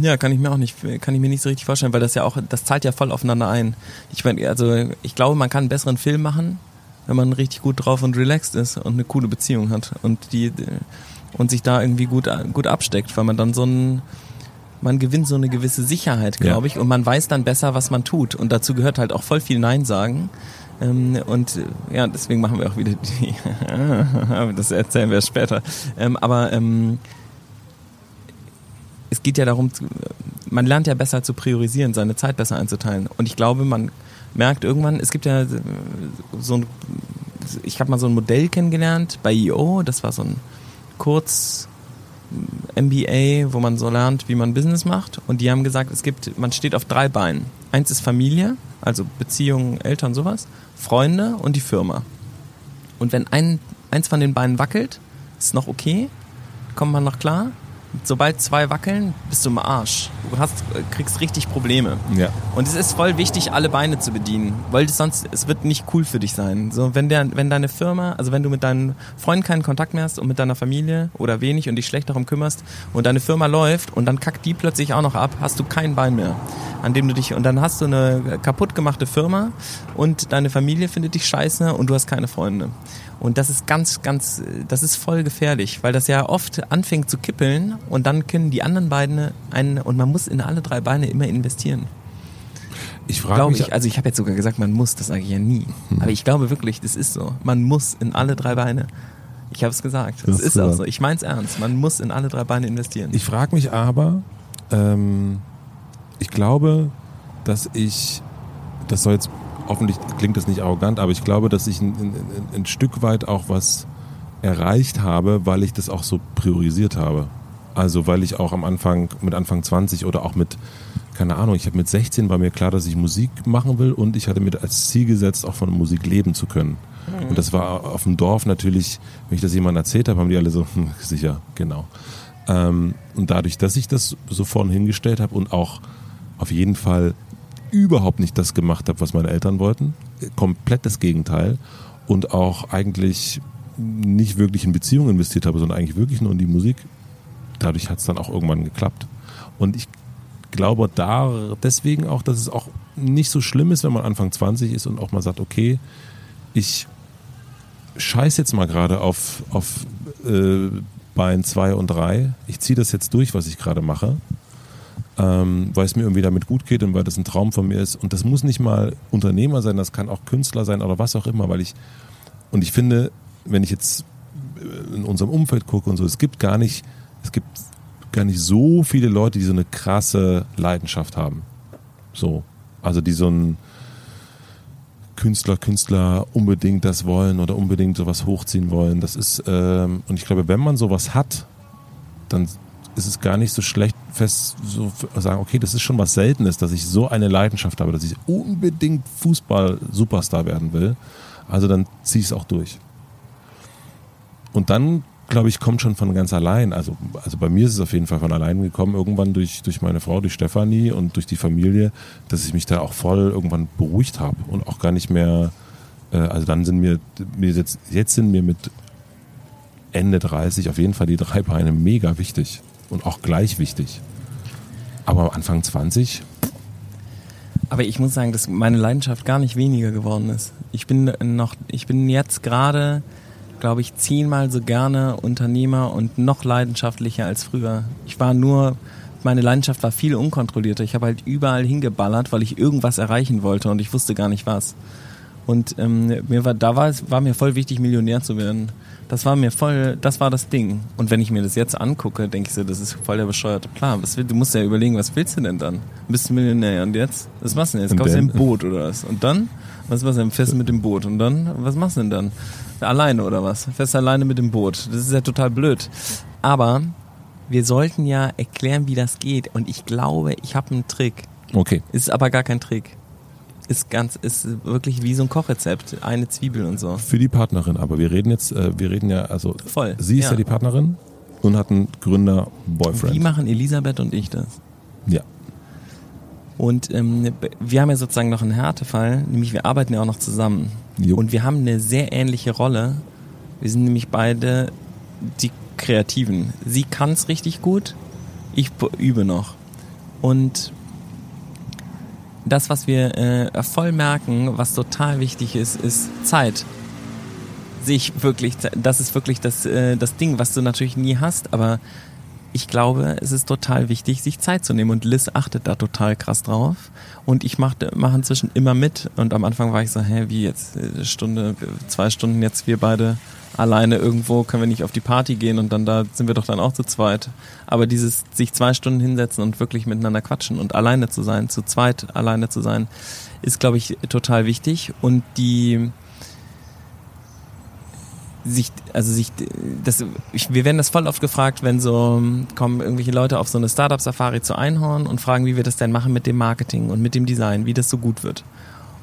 ja, kann ich mir auch nicht, kann ich mir nicht so richtig vorstellen, weil das ja auch, das zahlt ja voll aufeinander ein. Ich meine, also ich glaube, man kann einen besseren Film machen, wenn man richtig gut drauf und relaxed ist und eine coole Beziehung hat und die und sich da irgendwie gut gut absteckt, weil man dann so ein man gewinnt so eine gewisse Sicherheit, glaube Ja. ich, und man weiß dann besser, was man tut. Und dazu gehört halt auch voll viel Nein sagen. Ähm, und ja, deswegen machen wir auch wieder die. das erzählen wir später. Ähm, aber ähm, es geht ja darum, man lernt ja besser zu priorisieren, seine Zeit besser einzuteilen. Und ich glaube, man merkt irgendwann, es gibt ja äh, so ein, ich habe mal so ein Modell kennengelernt bei IO, das war so ein Kurz MBA, wo man so lernt, wie man Business macht. Und die haben gesagt, es gibt, man steht auf drei Beinen. Eins ist Familie, also Beziehungen, Eltern, sowas, Freunde und die Firma. Und wenn ein, eins von den Beinen wackelt, ist noch okay, kommt man noch klar. Sobald zwei wackeln, bist du im Arsch. Du hast, kriegst richtig Probleme. Ja. Und es ist voll wichtig, alle Beine zu bedienen, weil es sonst, es wird nicht cool für dich sein. So, wenn der, wenn deine Firma, also wenn du mit deinen Freunden keinen Kontakt mehr hast und mit deiner Familie oder wenig und dich schlecht darum kümmerst und deine Firma läuft und dann kackt die plötzlich auch noch ab, hast du kein Bein mehr, an dem du dich, und dann hast du eine kaputt gemachte Firma und deine Familie findet dich scheiße und du hast keine Freunde. Und das ist ganz, ganz, das ist voll gefährlich, weil das ja oft anfängt zu kippeln und dann können die anderen beiden einen, und man muss in alle drei Beine immer investieren. Ich frage Glaube mich, ich. Also ich habe jetzt sogar gesagt, man muss, das sage ich ja nie. Aber ich glaube wirklich, das ist so. Man muss in alle drei Beine. Ich habe es gesagt. Du Es hast ist auch so. Ich meine es ernst. Man muss in alle drei Beine investieren. Ich frage mich aber, ähm, ich glaube, dass ich, das soll jetzt, hoffentlich klingt das nicht arrogant, aber ich glaube, dass ich ein, ein, ein Stück weit auch was erreicht habe, weil ich das auch so priorisiert habe. Also weil ich auch am Anfang, mit Anfang 20 oder auch mit, keine Ahnung, ich habe mit 16 war mir klar, dass ich Musik machen will und ich hatte mir als Ziel gesetzt, auch von Musik leben zu können. Und das war auf dem Dorf natürlich, wenn ich das jemandem erzählt habe, haben die alle so, hm, sicher, genau. Ähm, und dadurch, dass ich das so vorne hingestellt habe und auch auf jeden Fall überhaupt nicht das gemacht habe, was meine Eltern wollten, komplett das Gegenteil und auch eigentlich nicht wirklich in Beziehungen investiert habe, sondern eigentlich wirklich nur in die Musik, dadurch hat es dann auch irgendwann geklappt. Und ich glaube da deswegen auch, dass es auch nicht so schlimm ist, wenn man Anfang 20 ist und auch mal sagt, okay, ich scheiß jetzt mal gerade auf, auf äh, Bein 2 und 3. Ich ziehe das jetzt durch, was ich gerade mache, ähm, weil es mir irgendwie damit gut geht und weil das ein Traum von mir ist. Und das muss nicht mal Unternehmer sein, das kann auch Künstler sein oder was auch immer, weil ich, und ich finde, wenn ich jetzt in unserem Umfeld gucke und so, es gibt gar nicht, es gibt gar nicht so viele Leute, die so eine krasse Leidenschaft haben. So. Also die so ein Künstler, Künstler unbedingt das wollen oder unbedingt sowas hochziehen wollen. Das ist, ähm, und ich glaube, wenn man sowas hat, dann ist es gar nicht so schlecht, fest so sagen, okay, das ist schon was Seltenes, dass ich so eine Leidenschaft habe, dass ich unbedingt Fußball-Superstar werden will. Also dann ziehe ich es auch durch. Und dann, glaube ich, kommt schon von ganz allein. Also, also bei mir ist es auf jeden Fall von allein gekommen, irgendwann durch, durch meine Frau, durch Stefanie und durch die Familie, dass ich mich da auch voll irgendwann beruhigt habe und auch gar nicht mehr, äh, also dann sind mir, mir jetzt, jetzt sind mir mit Ende 30 auf jeden Fall die drei Beine mega wichtig und auch gleich wichtig. Aber Anfang 20, Aber ich muss sagen, dass meine Leidenschaft gar nicht weniger geworden ist. Ich bin noch, ich bin jetzt gerade, glaube ich, zehnmal so gerne Unternehmer und noch leidenschaftlicher als früher. Ich war nur, meine Leidenschaft war viel unkontrollierter. Ich habe halt überall hingeballert, weil ich irgendwas erreichen wollte und ich wusste gar nicht was. Und ähm, mir war, da war war mir voll wichtig, Millionär zu werden. Das war mir voll, das war das Ding. Und wenn ich mir das jetzt angucke, denke ich so, das ist voll der bescheuerte Plan. Was will, du musst ja überlegen, was willst du denn dann? Bist du Millionär und jetzt? Was machst du denn jetzt? Kaufst du ein Boot oder was? Und dann? Was was denn? Fährst du mit dem Boot? Und dann? Was machst du denn dann? Alleine oder was? Fährst du alleine mit dem Boot? Das ist ja total blöd. Aber wir sollten ja erklären, wie das geht. Und ich glaube, ich habe einen Trick. okay. Ist aber gar kein Trick. Ist ganz, ist wirklich wie so ein Kochrezept. Eine Zwiebel und so. Für die Partnerin, aber wir reden jetzt, äh, wir reden ja, also Voll. sie ist ja, Ja. die Partnerin und hat einen Gründer Wie Boyfriend. machen Elisabeth und ich das? Ja. Und ähm, wir haben ja sozusagen noch einen Härtefall, nämlich wir arbeiten ja auch noch zusammen. Jo. Und wir haben eine sehr ähnliche Rolle. Wir sind nämlich beide die Kreativen. Sie kann es richtig gut, ich übe noch. Und das, was wir äh, voll merken, was total wichtig ist, ist Zeit. Sich wirklich, das ist wirklich das, äh, das Ding, was du natürlich nie hast, aber ich glaube, es ist total wichtig, sich Zeit zu nehmen und Liz achtet da total krass drauf. Und ich mache mach inzwischen immer mit und am Anfang war ich so, hä, wie jetzt, äh, Stunde, zwei Stunden jetzt wir beide alleine irgendwo, können wir nicht auf die Party gehen und dann da sind wir doch dann auch zu zweit. Aber dieses sich zwei Stunden hinsetzen und wirklich miteinander quatschen und alleine zu sein, zu zweit alleine zu sein, ist, glaube ich, total wichtig. Und die sich, also sich, das, ich, wir werden das voll oft gefragt, wenn so kommen irgendwelche Leute auf so eine Startup-Safari zu Einhorn und fragen, wie wir das denn machen mit dem Marketing und mit dem Design, wie das so gut wird.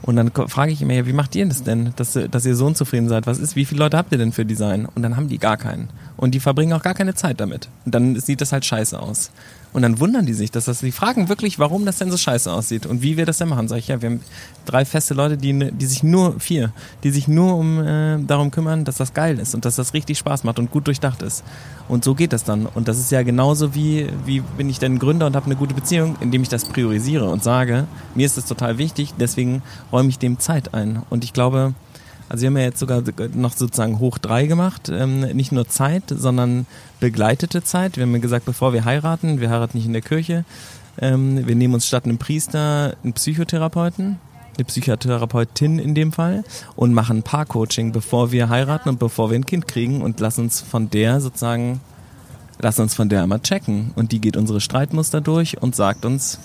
Und dann frage ich immer, ja, wie macht ihr das denn, dass, dass ihr so unzufrieden seid? Was ist, wie viele Leute habt ihr denn für Design? Und dann haben die gar keinen. Und die verbringen auch gar keine Zeit damit. Und dann sieht das halt scheiße aus. Und dann wundern die sich, dass das, die fragen wirklich, warum das denn so scheiße aussieht und wie wir das denn machen. Sag ich, ja, wir haben drei feste Leute, die, ne- die sich nur, vier, die sich nur um, äh, darum kümmern, dass das geil ist und dass das richtig Spaß macht und gut durchdacht ist. Und so geht das dann. Und das ist ja genauso wie, wie bin ich denn Gründer und habe eine gute Beziehung, indem ich das priorisiere und sage, mir ist das total wichtig, deswegen räume ich dem Zeit ein. Und ich glaube, also wir haben ja jetzt sogar noch sozusagen hoch drei gemacht. Ähm, nicht nur Zeit, sondern begleitete Zeit. Wir haben ja gesagt, bevor wir heiraten, wir heiraten nicht in der Kirche, ähm, wir nehmen uns statt einem Priester einen Psychotherapeuten, eine Psychotherapeutin in dem Fall und machen Paar-Coaching, bevor wir heiraten und bevor wir ein Kind kriegen und lassen uns von der sozusagen, lassen uns von der einmal checken. Und die geht unsere Streitmuster durch und sagt uns,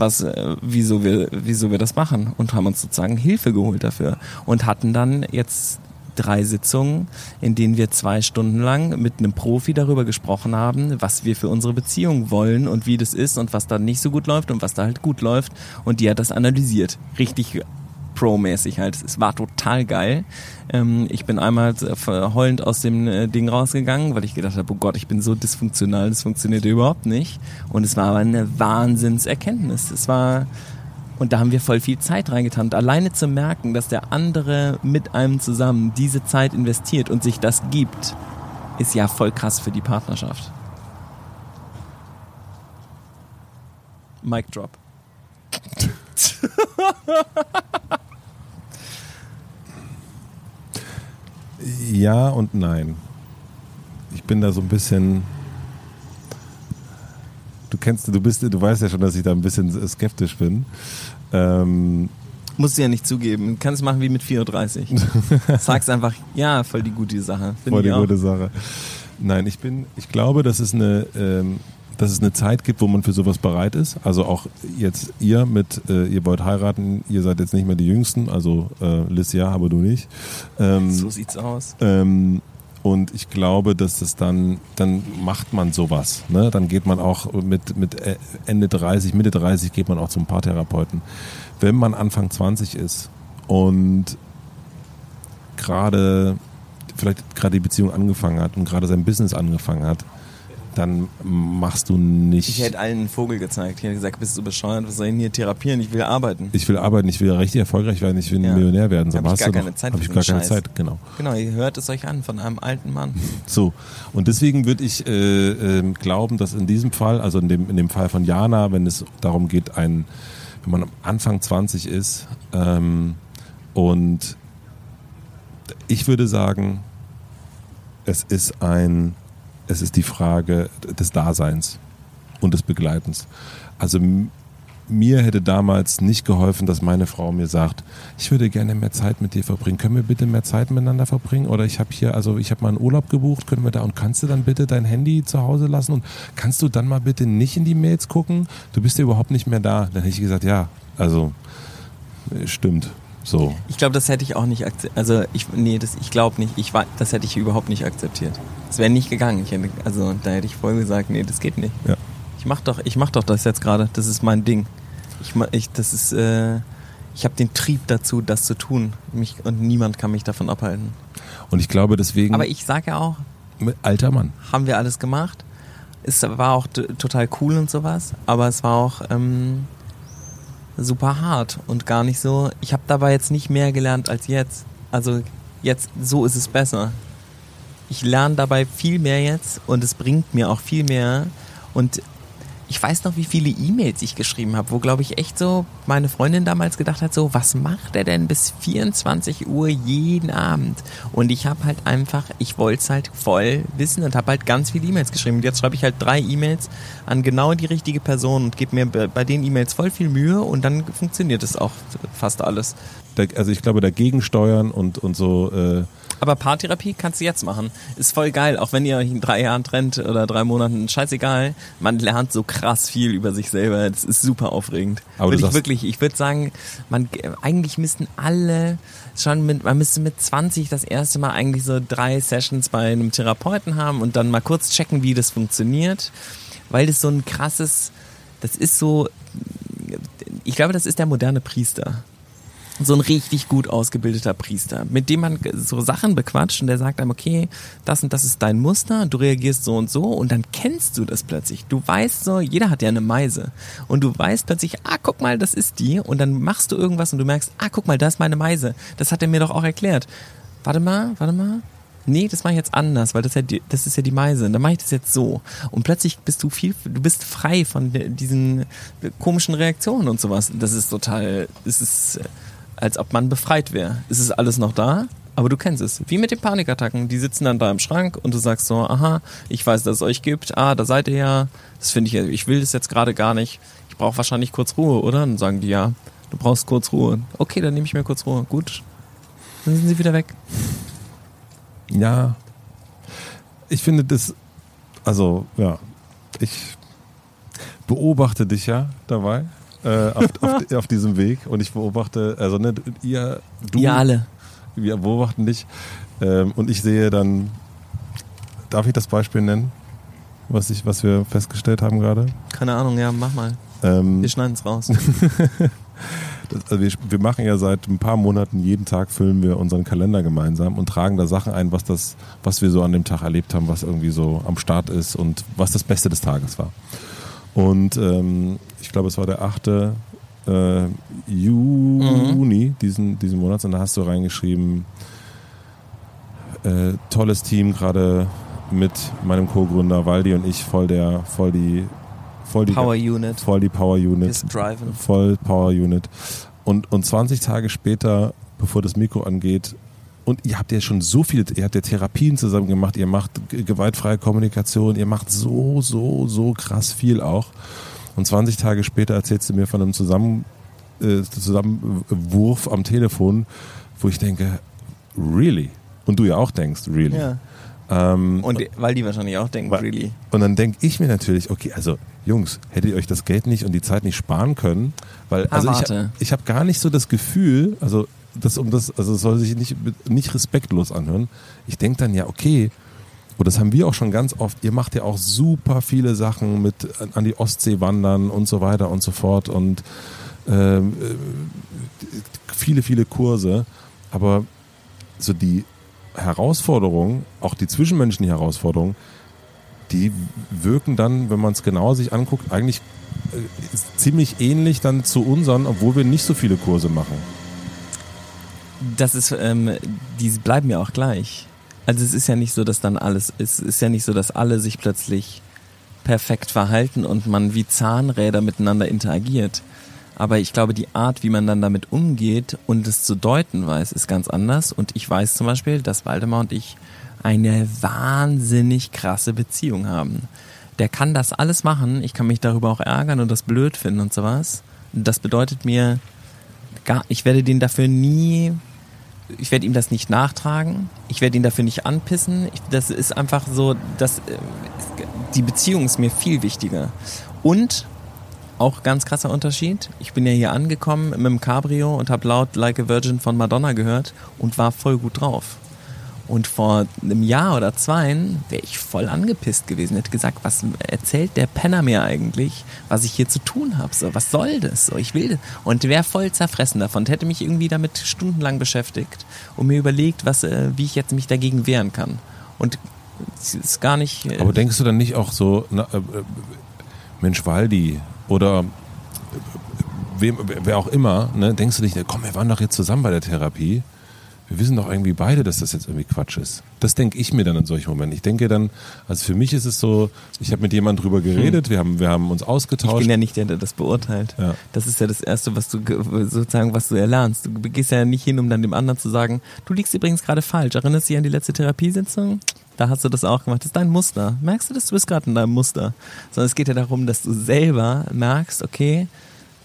was, äh, wieso wir, wieso wir das machen und haben uns sozusagen Hilfe geholt dafür und hatten dann jetzt drei Sitzungen, in denen wir zwei Stunden lang mit einem Profi darüber gesprochen haben, was wir für unsere Beziehung wollen und wie das ist und was da nicht so gut läuft und was da halt gut läuft. Und die hat das analysiert. Richtig Pro-mäßig halt. Es war total geil. Ähm, ich bin einmal heulend aus dem äh, Ding rausgegangen, weil ich gedacht habe, oh Gott, ich bin so dysfunktional, das funktioniert überhaupt nicht. Und es war aber eine Wahnsinnserkenntnis. Es war und da haben wir voll viel Zeit reingetan. Und alleine zu merken, dass der andere mit einem zusammen diese Zeit investiert und sich das gibt, ist ja voll krass für die Partnerschaft. Mic drop. ja und nein. Ich bin da so ein bisschen du kennst, du bist, du weißt ja schon, dass ich da ein bisschen skeptisch bin. Ähm, Musst du ja nicht zugeben. Kannst machen wie mit 34. Sag's einfach, ja, voll die gute Sache. Find voll die auch. gute Sache. Nein, ich bin, ich glaube, dass es eine, ähm, dass es eine Zeit gibt, wo man für sowas bereit ist. Also auch jetzt ihr mit, äh, ihr wollt heiraten, ihr seid jetzt nicht mehr die Jüngsten, also äh, Liz ja, aber du nicht. Ähm, so sieht's aus. Ähm, und ich glaube, dass es dann, dann macht man sowas. Ne? Dann geht man auch mit, mit äh, Ende 30, Mitte 30 geht man auch zum Paartherapeuten. Wenn man Anfang 20 ist und gerade, vielleicht gerade die Beziehung angefangen hat und gerade sein Business angefangen hat, dann machst du nicht. Ich hätte allen einen Vogel gezeigt. Ich hätte gesagt, bist du bescheuert, was soll ich denn hier therapieren? Ich will arbeiten. Ich will arbeiten, ich will richtig erfolgreich werden, ich will ja. ein Millionär werden. So habe ich gar keine Zeit Habe ich gar keine Zeit, genau. Genau, ihr hört es euch an von einem alten Mann. So, und deswegen würde ich äh, äh, glauben, dass in diesem Fall, also in dem, in dem Fall von Jana, wenn es darum geht, ein, wenn man am Anfang 20 ist ähm, und ich würde sagen, es ist ein es ist die Frage des Daseins und des Begleitens. Also mir hätte damals nicht geholfen, dass meine Frau mir sagt, ich würde gerne mehr Zeit mit dir verbringen. Können wir bitte mehr Zeit miteinander verbringen? Oder ich habe hier, also ich habe mal einen Urlaub gebucht, können wir da und kannst du dann bitte dein Handy zu Hause lassen und kannst du dann mal bitte nicht in die Mails gucken? Du bist ja überhaupt nicht mehr da. Dann hätte ich gesagt, ja, also stimmt. So. Ich glaube, das hätte ich auch nicht akzeptiert. Also ich, nee, das, ich glaube nicht. Ich war, das hätte ich überhaupt nicht akzeptiert. Das wäre nicht gegangen. Ich hätte, also da hätte ich voll gesagt, nee, das geht nicht. Ja. Ich mach doch, ich mach doch das jetzt gerade. Das ist mein Ding. Ich, ich das ist, äh, ich habe den Trieb dazu, das zu tun. Mich, und niemand kann mich davon abhalten. Und ich glaube deswegen. Aber ich sage ja auch. Alter Mann. Haben wir alles gemacht. Es war auch total cool und sowas. Aber es war auch. Ähm, super hart und gar nicht so. Ich habe dabei jetzt nicht mehr gelernt als jetzt. Also jetzt, so ist es besser. Ich lerne dabei viel mehr jetzt und es bringt mir auch viel mehr. Und ich weiß noch, wie viele E-Mails ich geschrieben habe, wo, glaube ich, echt so meine Freundin damals gedacht hat, so, was macht er denn bis 24 Uhr jeden Abend? Und ich habe halt einfach, ich wollte es halt voll wissen und habe halt ganz viele E-Mails geschrieben. Und jetzt schreibe ich halt drei E-Mails an genau die richtige Person und gebe mir bei den E-Mails voll viel Mühe und dann funktioniert es auch fast alles. Also ich glaube, dagegen steuern und, und so... Äh aber Paartherapie kannst du jetzt machen. Ist voll geil. Auch wenn ihr euch in drei Jahren trennt oder drei Monaten, scheißegal. Man lernt so krass viel über sich selber. Das ist super aufregend. Aber ich wirklich, ich würde sagen, man, eigentlich müssten alle schon mit, man müsste mit 20 das erste Mal eigentlich so drei Sessions bei einem Therapeuten haben und dann mal kurz checken, wie das funktioniert. Weil das so ein krasses, das ist so, ich glaube, das ist der moderne Priester so ein richtig gut ausgebildeter Priester, mit dem man so Sachen bequatscht und der sagt einem, okay, das und das ist dein Muster, du reagierst so und so und dann kennst du das plötzlich. Du weißt so, jeder hat ja eine Meise und du weißt plötzlich, ah, guck mal, das ist die und dann machst du irgendwas und du merkst, ah, guck mal, das ist meine Meise. Das hat er mir doch auch erklärt. Warte mal, warte mal. Nee, das mache ich jetzt anders, weil das, ja die, das ist ja die Meise. Und dann mache ich das jetzt so. Und plötzlich bist du viel, du bist frei von diesen komischen Reaktionen und sowas. Das ist total, das ist als ob man befreit wäre. Es ist alles noch da, aber du kennst es. Wie mit den Panikattacken. Die sitzen dann da im Schrank und du sagst so, aha, ich weiß, dass es euch gibt. Ah, da seid ihr ja. Das finde ich, ich will das jetzt gerade gar nicht. Ich brauche wahrscheinlich kurz Ruhe, oder? Dann sagen die ja, du brauchst kurz Ruhe. Okay, dann nehme ich mir kurz Ruhe. Gut. Dann sind sie wieder weg. Ja. Ich finde das, also, ja, ich beobachte dich ja dabei äh, auf, auf, auf, diesem Weg und ich beobachte, also ne, ihr, du, ihr alle. wir beobachten dich ähm, und ich sehe dann, darf ich das Beispiel nennen, was, ich, was wir festgestellt haben gerade? Keine Ahnung, ja, mach mal. Ähm, Wir schneiden es raus. das, also wir, wir machen ja seit ein paar Monaten, jeden Tag füllen wir unseren Kalender gemeinsam und tragen da Sachen ein, was, das, was wir so an dem Tag erlebt haben, was irgendwie so am Start ist und was das Beste des Tages war. Und ähm, ich glaube, es war der 8. Äh, Juni diesen, diesen Monats und da hast du reingeschrieben, äh, tolles Team, gerade mit meinem Co-Gründer Waldi und ich voll der, voll die, voll die, Power Unit. voll die Power Unit voll Power Unit. Und, und 20 Tage später, bevor das Mikro angeht, und ihr habt ja schon so viel, ihr habt ja Therapien zusammen gemacht, ihr macht ge- gewaltfreie Kommunikation, ihr macht so, so, so krass viel auch. Und 20 Tage später erzählst du mir von einem Zusammen, äh, Zusammenwurf am Telefon, wo ich denke, really? Und du ja auch denkst, really? Ja. Ähm, Und weil die wahrscheinlich auch denken, Weil- really. und dann denke ich mir natürlich, okay, also Jungs, hättet ihr euch das Geld nicht und die Zeit nicht sparen können? Weil Ah, also ich, ich habe gar nicht so das Gefühl, also das um das, also es soll sich nicht nicht respektlos anhören. Ich denke dann ja, okay, und das haben wir auch schon ganz oft. Ihr macht ja auch super viele Sachen mit an- an die Ostsee wandern und so weiter und so fort und ähm, äh, viele viele Kurse, aber so die Herausforderungen, auch die zwischenmenschlichen Herausforderungen, die wirken dann, wenn man es genau sich anguckt, eigentlich äh, ziemlich ähnlich dann zu unseren, obwohl wir nicht so viele Kurse machen. Das ist, ähm, die bleiben ja auch gleich. Also es ist ja nicht so, dass dann alles, es ist ja nicht so, dass alle sich plötzlich perfekt verhalten und man wie Zahnräder miteinander interagiert. Aber ich glaube, die Art, wie man dann damit umgeht und es zu deuten weiß, ist ganz anders. Und ich weiß zum Beispiel, dass Waldemar und ich eine wahnsinnig krasse Beziehung haben. Der kann das alles machen. Ich kann mich darüber auch ärgern und das blöd finden und sowas. Das bedeutet mir, gar, ich werde den dafür nie, ich werde ihm das nicht nachtragen, ich werde ihn dafür nicht anpissen. Ich, das ist einfach so, dass äh, die Beziehung ist mir viel wichtiger. Und auch ganz krasser Unterschied. Ich bin ja hier angekommen mit dem Cabrio und habe laut Like a Virgin von Madonna gehört und war voll gut drauf. Und vor einem Jahr oder zwei wäre ich voll angepisst gewesen. Hätte gesagt, was erzählt der Penner mir eigentlich, was ich hier zu tun habe? So, was soll das? So, ich will das. Und wäre voll zerfressen davon. Und hätte mich irgendwie damit stundenlang beschäftigt und mir überlegt, was, äh, wie ich jetzt mich dagegen wehren kann. Und es ist gar nicht. äh, Aber denkst du dann nicht auch so, na, äh, äh, Mensch Waldi oder äh, wem, wer auch immer, ne, denkst du nicht, komm, wir waren doch jetzt zusammen bei der Therapie. Wir wissen doch irgendwie beide, dass das jetzt irgendwie Quatsch ist. Das denke ich mir dann in solchen Momenten. Ich denke dann, also für mich ist es so, ich habe mit jemandem drüber geredet, wir, haben, wir haben uns Ich ausgetauscht. bin ja nicht der, der das beurteilt. Ja. Das ist ja das Erste, was du ge- sozusagen, was du erlernst. Du gehst ja nicht hin, um dann dem anderen zu sagen, du liegst übrigens gerade falsch. Erinnerst du dich an die letzte Therapiesitzung? Da hast du das auch gemacht. Das ist dein Muster. Merkst du das? Du bist gerade in deinem Muster. Sondern es geht ja darum, dass du selber merkst, okay,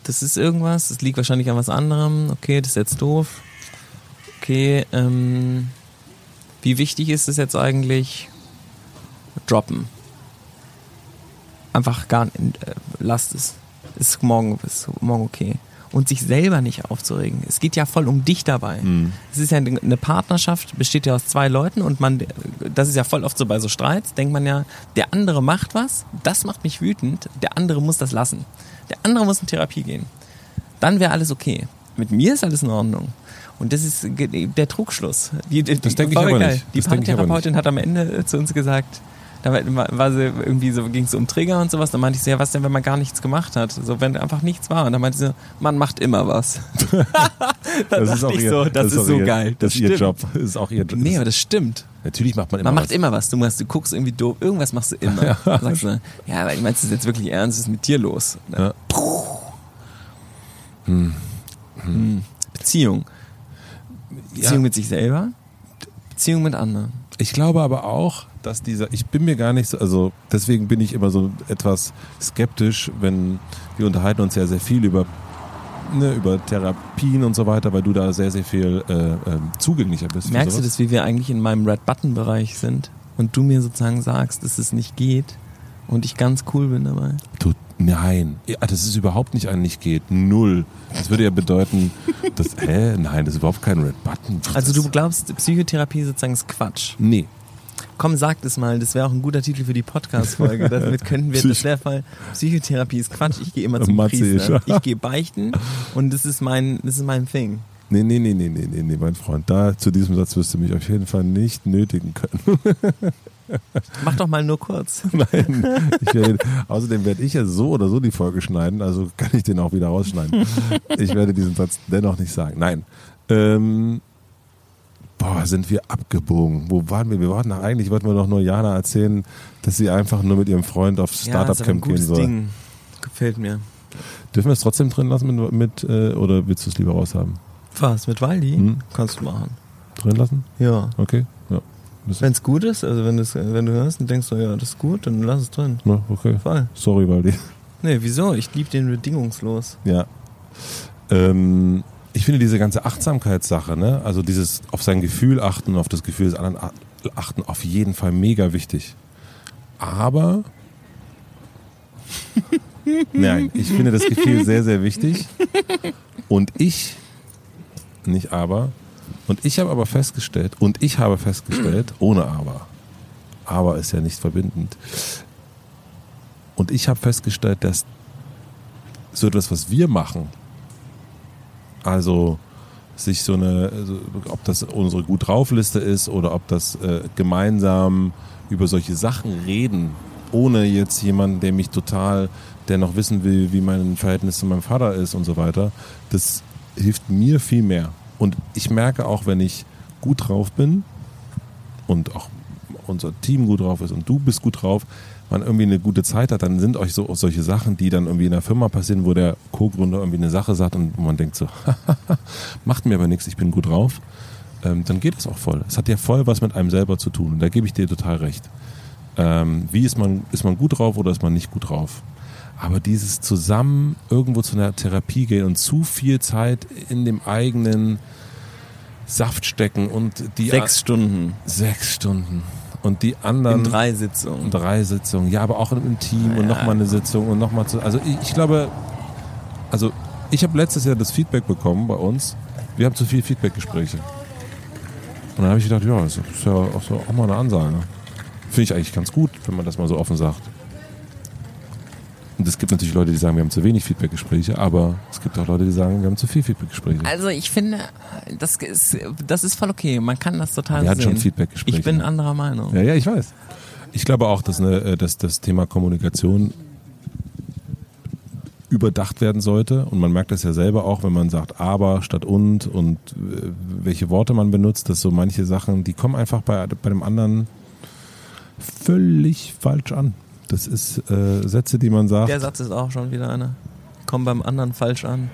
das ist irgendwas, das liegt wahrscheinlich an was anderem, okay, das ist jetzt doof. Okay, ähm, wie wichtig ist es jetzt eigentlich? Droppen einfach gar nicht, äh, lasst es. Ist morgen, ist morgen okay. Und sich selber nicht aufzuregen. Es geht ja voll um dich dabei. Es ist ja eine eine Partnerschaft, besteht ja aus zwei Leuten und man, das ist ja voll oft so bei so Streits, denkt man ja, der andere macht was, das macht mich wütend, der andere muss das lassen. Der andere muss in Therapie gehen. Dann wäre alles okay. Mit mir ist alles in Ordnung. Und das ist der Trugschluss. Die, die, Das denke ich aber geil. nicht. Die Das Paartherapeutin hat am Ende zu uns gesagt, da war sie irgendwie so, ging es um Trigger und sowas. Da meinte ich so, ja, was denn, wenn man gar nichts gemacht hat? So, wenn einfach nichts war. Und dann meinte sie, so, man macht immer was. da Das dachte ich so, das, ist, auch so ihr, geil. Das, ist ihr. Job. Das ist auch ihr Job. Nee, aber das stimmt. Natürlich macht man immer Man was. macht immer was. Du, machst, du guckst irgendwie doof. Irgendwas machst du immer. Dann sagst du, ja, aber ich meinst du jetzt wirklich ernst? Was ist mit dir los? Ja. Hm. Beziehung. Beziehung Ja. mit sich selber, Beziehung mit anderen. Ich glaube aber auch, dass dieser, ich bin mir gar nicht so, also deswegen bin ich immer so etwas skeptisch, wenn wir unterhalten uns ja sehr viel über, ne, über Therapien und so weiter, weil du da sehr, sehr viel äh, ähm, zugänglicher bist. Merkst du das, wie wir eigentlich in meinem Red-Button-Bereich sind und du mir sozusagen sagst, dass es nicht geht und ich ganz cool bin dabei? Du, Nein, ja, das ist überhaupt nicht ein nicht geht. Null. Das würde ja bedeuten, dass, hä? Nein, das ist überhaupt kein Red Button. Also du Das- glaubst, Psychotherapie sozusagen ist Quatsch. Nee. Komm, sag das mal, das wäre auch ein guter Titel für die Podcast-Folge. Damit könnten wir, das Psych- wäre Fall, Psychotherapie ist Quatsch, ich gehe immer zum Matze Priester. Ich gehe beichten und das ist mein, das ist mein Thing. Nee, nee, nee, nee, nee, nee, nee, mein Freund. Da zu diesem Satz wirst du mich auf jeden Fall nicht nötigen können. Mach doch mal nur kurz. Nein. Werde, außerdem werde ich ja so oder so die Folge schneiden, also kann ich den auch wieder rausschneiden. Ich werde diesen Satz dennoch nicht sagen. Nein. Ähm, boah, sind wir abgebogen. Wo waren wir? Wir wollten eigentlich wollten wir doch nur Jana erzählen, dass sie einfach nur mit ihrem Freund aufs ja, aber ein Startup-Camp gehen gutes soll. Ding. Gefällt mir. Dürfen wir es trotzdem drin lassen mit, mit äh, oder willst du es lieber raushaben? Was, mit Waldi? Hm? Kannst du machen. Drin lassen? Ja. Okay. Ja. Wenn es gut ist, also wenn, wenn du hörst und denkst, so, ja, das ist gut, dann lass es drin. Ja, okay. Voll. Sorry, Waldi. Nee, wieso? Ich liebe den bedingungslos. Ja. Ähm, ich finde diese ganze Achtsamkeitssache, ne? also dieses auf sein Gefühl achten, auf das Gefühl des anderen achten, auf jeden Fall mega wichtig. Aber nein, ich finde das Gefühl sehr, sehr wichtig. Und ich, nicht aber, und ich habe aber festgestellt, und ich habe festgestellt, ohne aber, aber ist ja nicht verbindend, und ich habe festgestellt, dass so etwas, was wir machen, also sich so eine, also ob das unsere gut drauf Liste ist oder ob das äh, gemeinsam über solche Sachen reden, ohne jetzt jemanden, der mich total, der noch wissen will, wie mein Verhältnis zu meinem Vater ist und so weiter, das hilft mir viel mehr. Und ich merke auch, wenn ich gut drauf bin und auch unser Team gut drauf ist und du bist gut drauf, man irgendwie eine gute Zeit hat, dann sind euch so solche Sachen, die dann irgendwie in der Firma passieren, wo der Co-Gründer irgendwie eine Sache sagt und man denkt so, macht mir aber nichts, ich bin gut drauf, ähm, dann geht es auch voll. Es hat ja voll was mit einem selber zu tun und da gebe ich dir total recht. Ähm, wie ist man, ist man gut drauf oder ist man nicht gut drauf? Aber dieses zusammen irgendwo zu einer Therapie gehen und zu viel Zeit in dem eigenen Saft stecken und die Sechs Stunden sechs Stunden und die anderen in drei Sitzungen. drei Sitzungen, ja, aber auch im Team und Ja. nochmal eine Sitzung und nochmal zu. Also ich, ich glaube, also ich habe letztes Jahr das Feedback bekommen bei uns. Wir haben zu viel Feedbackgespräche. Und dann habe ich gedacht, ja, das ist ja auch, so, auch mal eine Ansage. Finde ich eigentlich ganz gut, wenn man das mal so offen sagt. Und es gibt natürlich Leute, die sagen, wir haben zu wenig Feedbackgespräche, aber es gibt auch Leute, die sagen, wir haben zu viel Feedbackgespräche. Also ich finde, das ist, das ist voll okay. Man kann das total Wir hatten sehen. schon Feedbackgespräche. Ich bin anderer Meinung. Ja, ja, ich weiß. Ich glaube auch, dass, eine, äh, dass das Thema Kommunikation überdacht werden sollte. Und man merkt das ja selber auch, wenn man sagt aber statt und und äh, welche Worte man benutzt, dass so manche Sachen, die kommen einfach bei, bei dem anderen völlig falsch an. Das ist äh, Sätze, die man sagt. Der Satz ist auch schon wieder einer. Komm beim anderen falsch an.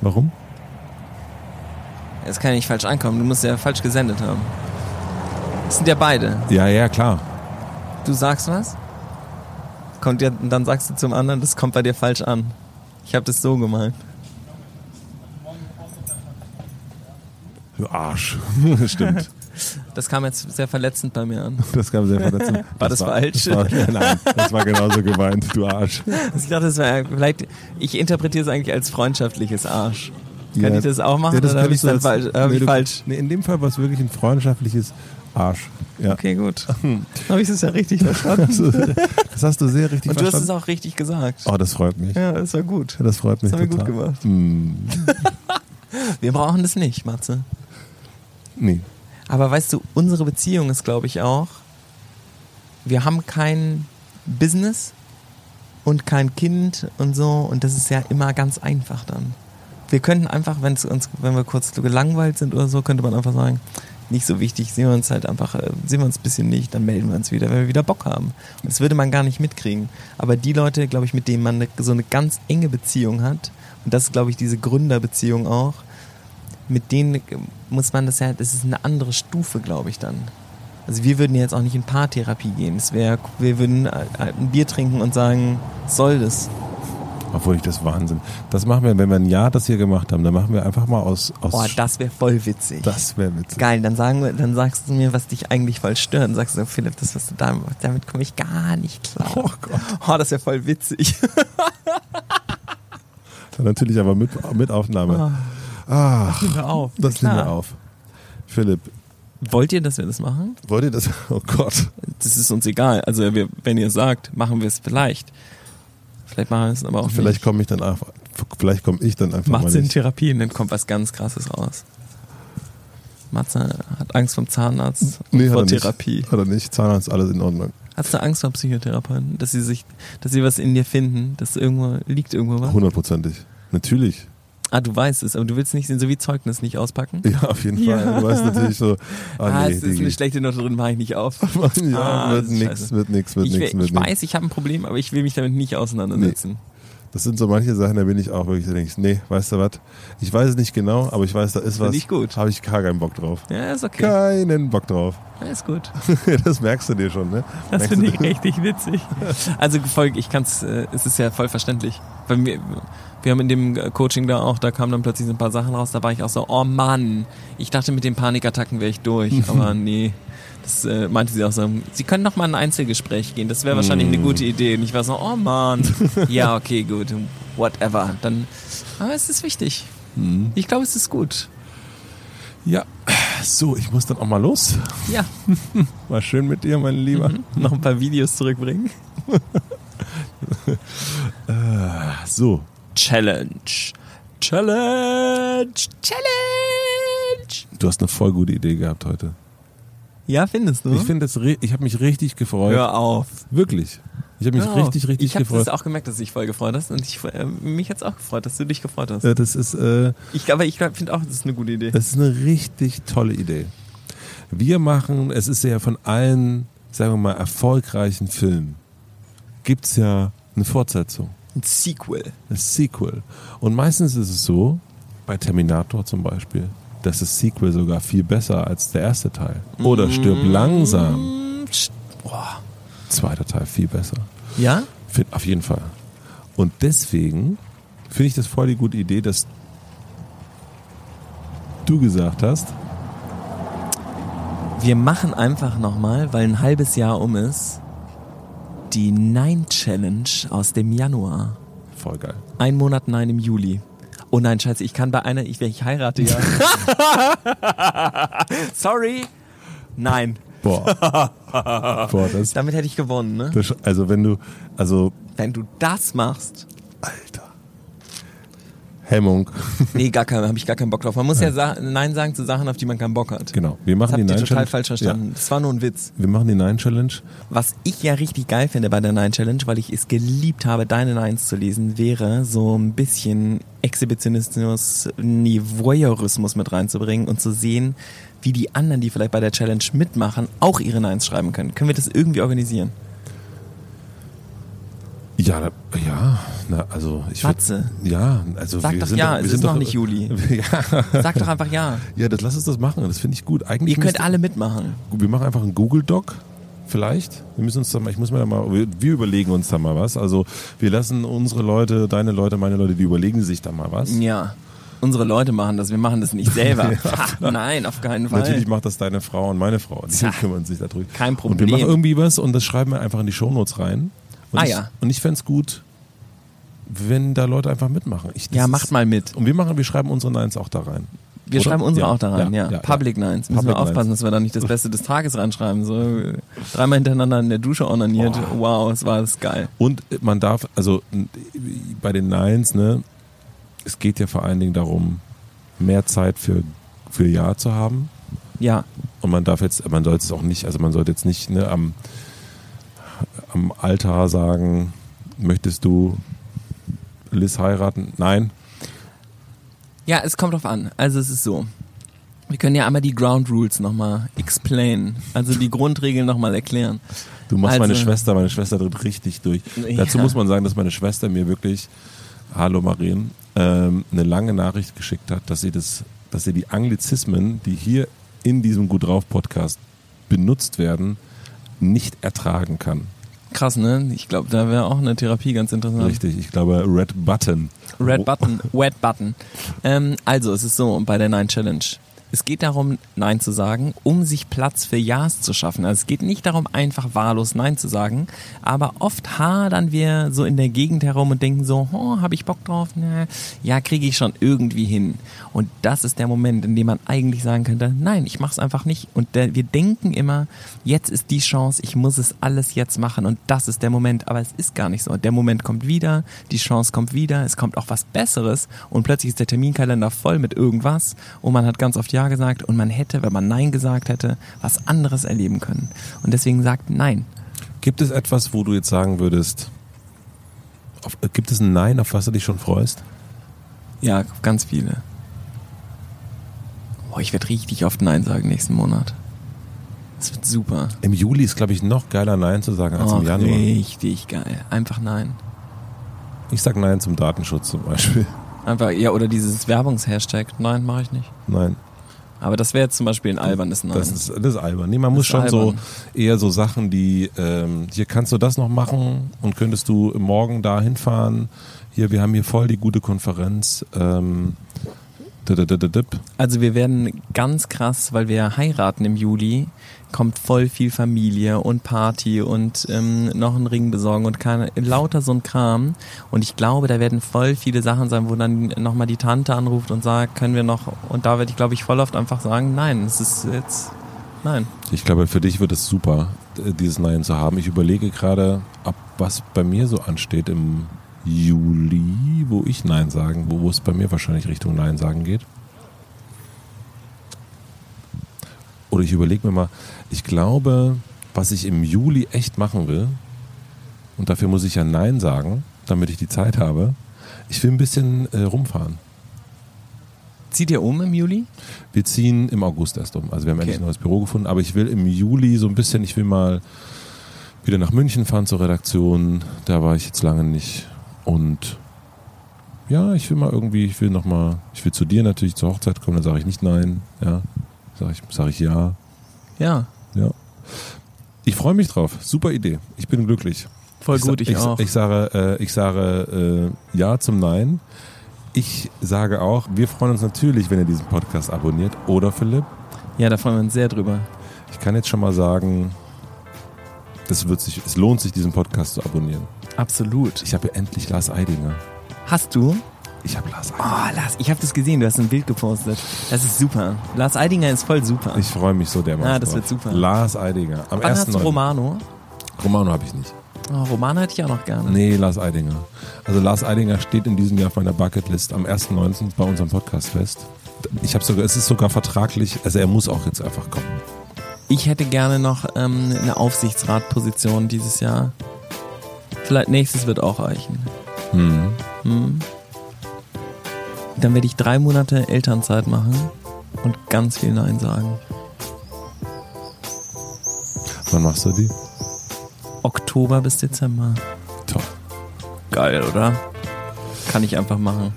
Warum? Es kann ja nicht falsch ankommen. Du musst ja falsch gesendet haben. Das sind ja beide. Ja, ja, klar. Du sagst was, kommt ja, dann sagst du zum anderen, das kommt bei dir falsch an. Ich habe das so gemeint. Du Arsch. Stimmt. Das kam jetzt sehr verletzend bei mir an. Das kam sehr verletzend. War das falsch? Das war, nein, das war genauso gemeint, du Arsch. Ich dachte, das wäre vielleicht. Ich interpretiere es eigentlich als freundschaftliches Arsch. Kann Ja. ich das auch machen Ja, das oder habe ich als- falsch? Nee, du- falsch? Nee, in dem Fall war es wirklich ein freundschaftliches Arsch. Ja. Okay, gut. Habe ich es ja richtig verstanden. Das hast du sehr richtig Und du hast verstanden. es auch richtig gesagt. oh, das freut mich. Ja, das war gut. Das freut mich Das haben wir total. gut gemacht. Mm, Wir brauchen das nicht, Matze. nee. Aber weißt du, unsere Beziehung ist, glaube ich, auch, wir haben kein Business und kein Kind und so und das ist ja immer ganz einfach dann. Wir könnten einfach, wenn es uns, wenn wir kurz gelangweilt sind oder so, könnte man einfach sagen, nicht so wichtig, sehen wir uns halt einfach, äh, sehen wir uns ein bisschen nicht, dann melden wir uns wieder, wenn wir wieder Bock haben. Und das würde man gar nicht mitkriegen. Aber die Leute, glaube ich, mit denen man eine, so eine ganz enge Beziehung hat, und das ist, glaube ich, diese Gründerbeziehung auch, mit denen muss man das ja, das ist eine andere Stufe, glaube ich dann. Also wir würden jetzt auch nicht in Paartherapie gehen. Es wäre, wir würden äh, ein Bier trinken und sagen, soll das? Obwohl ich das Wahnsinn. Das machen wir, wenn wir ein Jahr das hier gemacht haben, dann machen wir einfach mal aus. aus Boah, das wäre voll witzig. das wäre witzig. Geil, dann sagen wir, dann sagst du mir, was dich eigentlich voll stört. Dann sagst du, Philipp, das, was du da machst, damit komme ich gar nicht klar. Oh Gott. Oh, das wäre voll witzig. Dann natürlich aber mit, mit Aufnahme. Ach, Nehmen wir auf. das Klar. nehmen wir auf. Philipp, Wollt ihr, dass wir das machen? wollt ihr das? Oh Gott. Das ist uns egal. Also wir, wenn ihr sagt, machen wir es vielleicht. Vielleicht machen wir es aber auch Vielleicht komme ich dann einfach, vielleicht komme ich dann einfach Matze mal in nicht. Therapie und dann kommt was ganz krasses raus. Matze hat Angst vom Zahnarzt Nee, hat vor nicht. Therapie. Hat er nicht. Zahnarzt, alles in Ordnung. Hast du Angst vor Psychotherapeuten? Dass sie sich, dass sie was in dir finden, dass irgendwo, liegt irgendwo was? Hundertprozentig. Natürlich. Ah, du weißt es, aber du willst nicht so wie Zeugnis nicht auspacken? Ja, auf jeden Ja. Fall. Du weißt natürlich so, ah, ah, nee, es ist eine schlechte Note drin, mache ich nicht auf. ja, Ah, wird nix, wird nix, wird ich nix, we- wird ich nix. weiß, ich habe ein Problem, aber ich will mich damit nicht auseinandersetzen. Das sind so manche Sachen, da bin ich auch wirklich, da denke ich, nee, weißt du was? Ich weiß es nicht genau, aber ich weiß, da ist was. Ich gut. Habe ich gar keinen Bock drauf. Ja, ist okay. Keinen Bock drauf. Ja, ist gut. das merkst du dir schon, ne? Das finde ich richtig witzig. Also Volk, ich kann's, äh, es ist ja voll verständlich. Weil wir, wir haben in dem äh, Coaching da auch, da kamen dann plötzlich so ein paar Sachen raus, da war ich auch so, oh Mann, ich dachte mit den Panikattacken wäre ich durch, aber nee. Das äh, meinte sie auch so, sie können noch mal in ein Einzelgespräch gehen, das wäre wahrscheinlich eine gute Idee. Und ich war so, oh Mann, ja, okay, gut, whatever. Dann, aber es ist wichtig. Ich glaube, es ist gut. Ja, so, ich muss dann auch mal los. Ja, War schön mit dir, mein Lieber. noch ein paar Videos zurückbringen. So, Challenge. Challenge. Challenge. du hast eine voll gute Idee gehabt heute. Ja, findest du? Ich finde das, ich habe mich richtig gefreut. Hör auf. Wirklich. Ich habe mich auf. richtig, richtig ich habe gefreut. das auch gemerkt, dass du dich voll gefreut hast. Und ich, äh, mich hat's auch gefreut, dass du dich gefreut hast. Äh, das ist, äh, Ich, aber ich finde auch, das ist eine gute Idee. Das ist eine richtig tolle Idee. Wir machen, es ist ja von allen, sagen wir mal, erfolgreichen Filmen, gibt es ja eine Fortsetzung, Ein Sequel. ein Sequel. Und meistens ist es so, bei Terminator zum Beispiel, dass das Sequel sogar viel besser als der erste Teil. Oder stirb langsam, Boah. zweiter Teil viel besser. Ja? Find, auf jeden Fall. Und deswegen finde ich das voll die gute Idee, dass du gesagt hast, Wir machen einfach nochmal, weil ein halbes Jahr um ist, die Nine Challenge aus dem Januar. voll geil. Ein Monat Nein im Juli. Oh nein, scheiße, ich kann bei einer, ich, ich heirate ja. Sorry. Nein. Boah. Boah, das, Damit hätte ich gewonnen, ne? das, also wenn du, also, Wenn du das machst. Alter. Hemmung. Nee, gar kein, habe ich gar keinen Bock drauf. Man muss ja, sa Nein sagen zu Sachen, auf die man keinen Bock hat. Genau. Wir Das machen die habt ihr Nine total Challenge. falsch verstanden. Das war nur ein Witz. Ja, wir machen die Nine Challenge. Was ich ja richtig geil finde bei der Nine Challenge, weil ich es geliebt habe, deine Nines zu lesen, wäre so ein bisschen Exhibitionismus, nie Voyeurismus mit reinzubringen und zu sehen, wie die anderen, die vielleicht bei der Challenge mitmachen, auch ihre Nines schreiben können. Können wir das irgendwie organisieren? Ja, da, ja, na, also ich würd- Matze. Ja, also Sag wir doch sind ja, doch, wir es sind ist noch doch, nicht Juli. ja, Sag doch einfach ja. ja, das lass uns das machen. Das finde ich gut. Eigentlich Ihr könnt alle mitmachen. Wir machen einfach einen Google Doc. Vielleicht. Wir müssen uns da mal, ich muss mir da mal, wir, wir überlegen uns da mal was. Also wir lassen unsere Leute, deine Leute, meine Leute, die überlegen sich da mal was. Ja. Unsere Leute machen das, wir machen das nicht selber. Ha, nein, auf keinen Fall. Natürlich macht das deine Frau und meine Frau. Die Tja, kümmern sich darüber. kein Und Problem. wir machen irgendwie was und das schreiben wir einfach in die Shownotes rein. Und Ah, ich, ja. Und ich fände es gut, wenn da Leute einfach mitmachen. Ich, ja, macht mal mit. Und wir machen, wir schreiben unsere Nines auch da rein. Wir Oder? schreiben unsere Ja, auch da rein, ja. ja, ja, Public Nines. Müssen Public wir aufpassen, Nines. dass wir da nicht das Beste des Tages reinschreiben. So dreimal hintereinander in der Dusche onaniert. Wow, es war das geil. Und man darf, also bei den Nines, ne, es geht ja vor allen Dingen darum, mehr Zeit für, für Ja zu haben. Ja, Und man darf jetzt, man sollte es auch nicht, also man sollte jetzt nicht ne, am, am Altar sagen, möchtest du Liz heiraten? Nein. ja, es kommt drauf an. Also es ist so. Wir können ja einmal die Ground Rules nochmal explain. Also die Grundregeln nochmal erklären. Du machst Also- meine Schwester, meine Schwester tritt richtig durch. Ja. Dazu muss man sagen, dass meine Schwester mir wirklich, hallo Marien, ähm, eine lange Nachricht geschickt hat, dass sie das, dass sie die Anglizismen, die hier in diesem Gut drauf Podcast benutzt werden, nicht ertragen kann. Krass, ne? Ich glaube, da wäre auch eine Therapie ganz interessant. Richtig, ich glaube Red Button. Red Button, Wet Button. Ähm, also, es ist so bei der Nine Challenge. Es geht darum, Nein zu sagen, um sich Platz für Ja's zu schaffen. Also es geht nicht darum, einfach wahllos Nein zu sagen, aber oft hadern wir so in der Gegend herum und denken so, oh, habe ich Bock drauf? Na, ja, kriege ich schon irgendwie hin. Und das ist der Moment, in dem man eigentlich sagen könnte, nein, ich mache es einfach nicht. Und wir denken immer, jetzt ist die Chance, ich muss es alles jetzt machen und das ist der Moment. Aber es ist gar nicht so. Der Moment kommt wieder, die Chance kommt wieder, es kommt auch was Besseres und plötzlich ist der Terminkalender voll mit irgendwas und man hat ganz oft Ja gesagt und man hätte, wenn man Nein gesagt hätte, was anderes erleben können. Und deswegen sagt Nein. Gibt es etwas, wo du jetzt sagen würdest, auf, äh, gibt es ein Nein, auf was du dich schon freust? Ja, ganz viele. Boah, ich werde richtig oft Nein sagen nächsten Monat. Das wird super. Im Juli ist, glaube ich, noch geiler Nein zu sagen als Oh, im Januar. richtig geil. Einfach Nein. Ich sag Nein zum Datenschutz zum Beispiel. Einfach, ja, oder dieses Werbungshashtag. Nein, mache ich nicht. Nein, Aber das wäre jetzt zum Beispiel ein albernes Nein. das ist, das ist albern. Nee, man muss ist schon so albern. eher so Sachen, die, ähm, hier kannst du das noch machen und könntest du morgen da hinfahren. Hier, wir haben hier voll die gute Konferenz. Ähm. Also wir werden ganz krass, weil wir heiraten im Juli, kommt voll viel Familie und Party und ähm, noch einen Ring besorgen und keine, lauter so ein Kram. Und ich glaube, da werden voll viele Sachen sein, wo dann nochmal die Tante anruft und sagt, können wir noch, und da werde ich, glaube ich, voll oft einfach sagen, nein, es ist jetzt, nein. Ich glaube, für dich wird es super, dieses Nein zu haben. Ich überlege gerade, ab was bei mir so ansteht im Juli, wo ich Nein sagen, wo, wo es bei mir wahrscheinlich Richtung Nein sagen geht. Oder ich überlege mir mal, ich glaube, was ich im Juli echt machen will, und dafür muss ich ja Nein sagen, damit ich die Zeit habe, ich will ein bisschen äh, rumfahren. Zieht ihr um im Juli? Wir ziehen im August erst um. Also wir haben Okay. endlich ein neues Büro gefunden, aber ich will im Juli so ein bisschen, ich will mal wieder nach München fahren zur Redaktion. Da war ich jetzt lange nicht. Und ja, ich will mal irgendwie, ich will noch mal, ich will zu dir natürlich zur Hochzeit kommen, dann sage ich nicht nein, ja. Sage ich, sag ich ja, Ja, ja. Ich freue mich drauf. Super Idee. Ich bin glücklich. voll gut, ich, ich, auch. Ich sage, äh, ich sage äh, ja zum Nein. Ich sage auch, wir freuen uns natürlich, wenn ihr diesen Podcast abonniert. Oder Philipp? ja, da freuen wir uns sehr drüber. Ich kann jetzt schon mal sagen, das wird sich, es lohnt sich, diesen Podcast zu abonnieren. Absolut. Ich habe ja endlich Lars Eidinger. Hast du? Ich habe Lars Eidinger. Oh, Lars, ich habe das gesehen, du hast ein Bild gepostet. Das ist super. Lars Eidinger ist voll super. Ich freue mich so dermaßen. Ah, das drauf. wird super. Lars Eidinger. Am Wann hast 1. du Romano? Romano habe ich nicht. Oh, Romano hätte ich auch noch gerne. Nee, Lars Eidinger. Also Lars Eidinger steht in diesem Jahr auf meiner Bucketlist am 1.9. bei unserem Podcast fest. Ich habe sogar, es ist sogar vertraglich, also er muss auch jetzt einfach kommen. Ich hätte gerne noch ähm, eine Aufsichtsratposition dieses Jahr. Vielleicht nächstes wird auch reichen. Hm. Hm. Dann werde ich drei Monate Elternzeit machen und ganz viel Nein sagen. Wann machst du die? Oktober bis Dezember. Toll. Geil, oder? Kann ich einfach machen.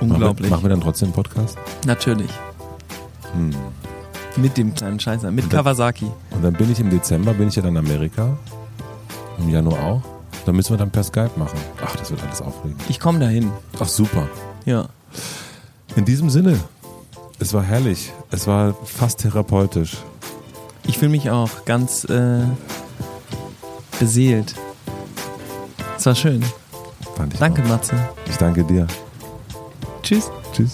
Unglaublich. Machen wir, machen wir dann trotzdem einen Podcast? Natürlich. Hm. Mit dem kleinen Scheißer. Mit Und dann- Kawasaki. Und dann bin ich im Dezember, bin ich ja dann in Amerika. Im Januar auch. Dann müssen wir dann per Skype machen. Ach, das wird alles aufregend. Ich komme dahin. Ach, super. Ja. In diesem Sinne, es war herrlich. Es war fast therapeutisch. Ich fühle mich auch ganz äh, beseelt. Es war schön. Fand ich Danke, auch. Matze. Ich danke dir. Tschüss. Tschüss.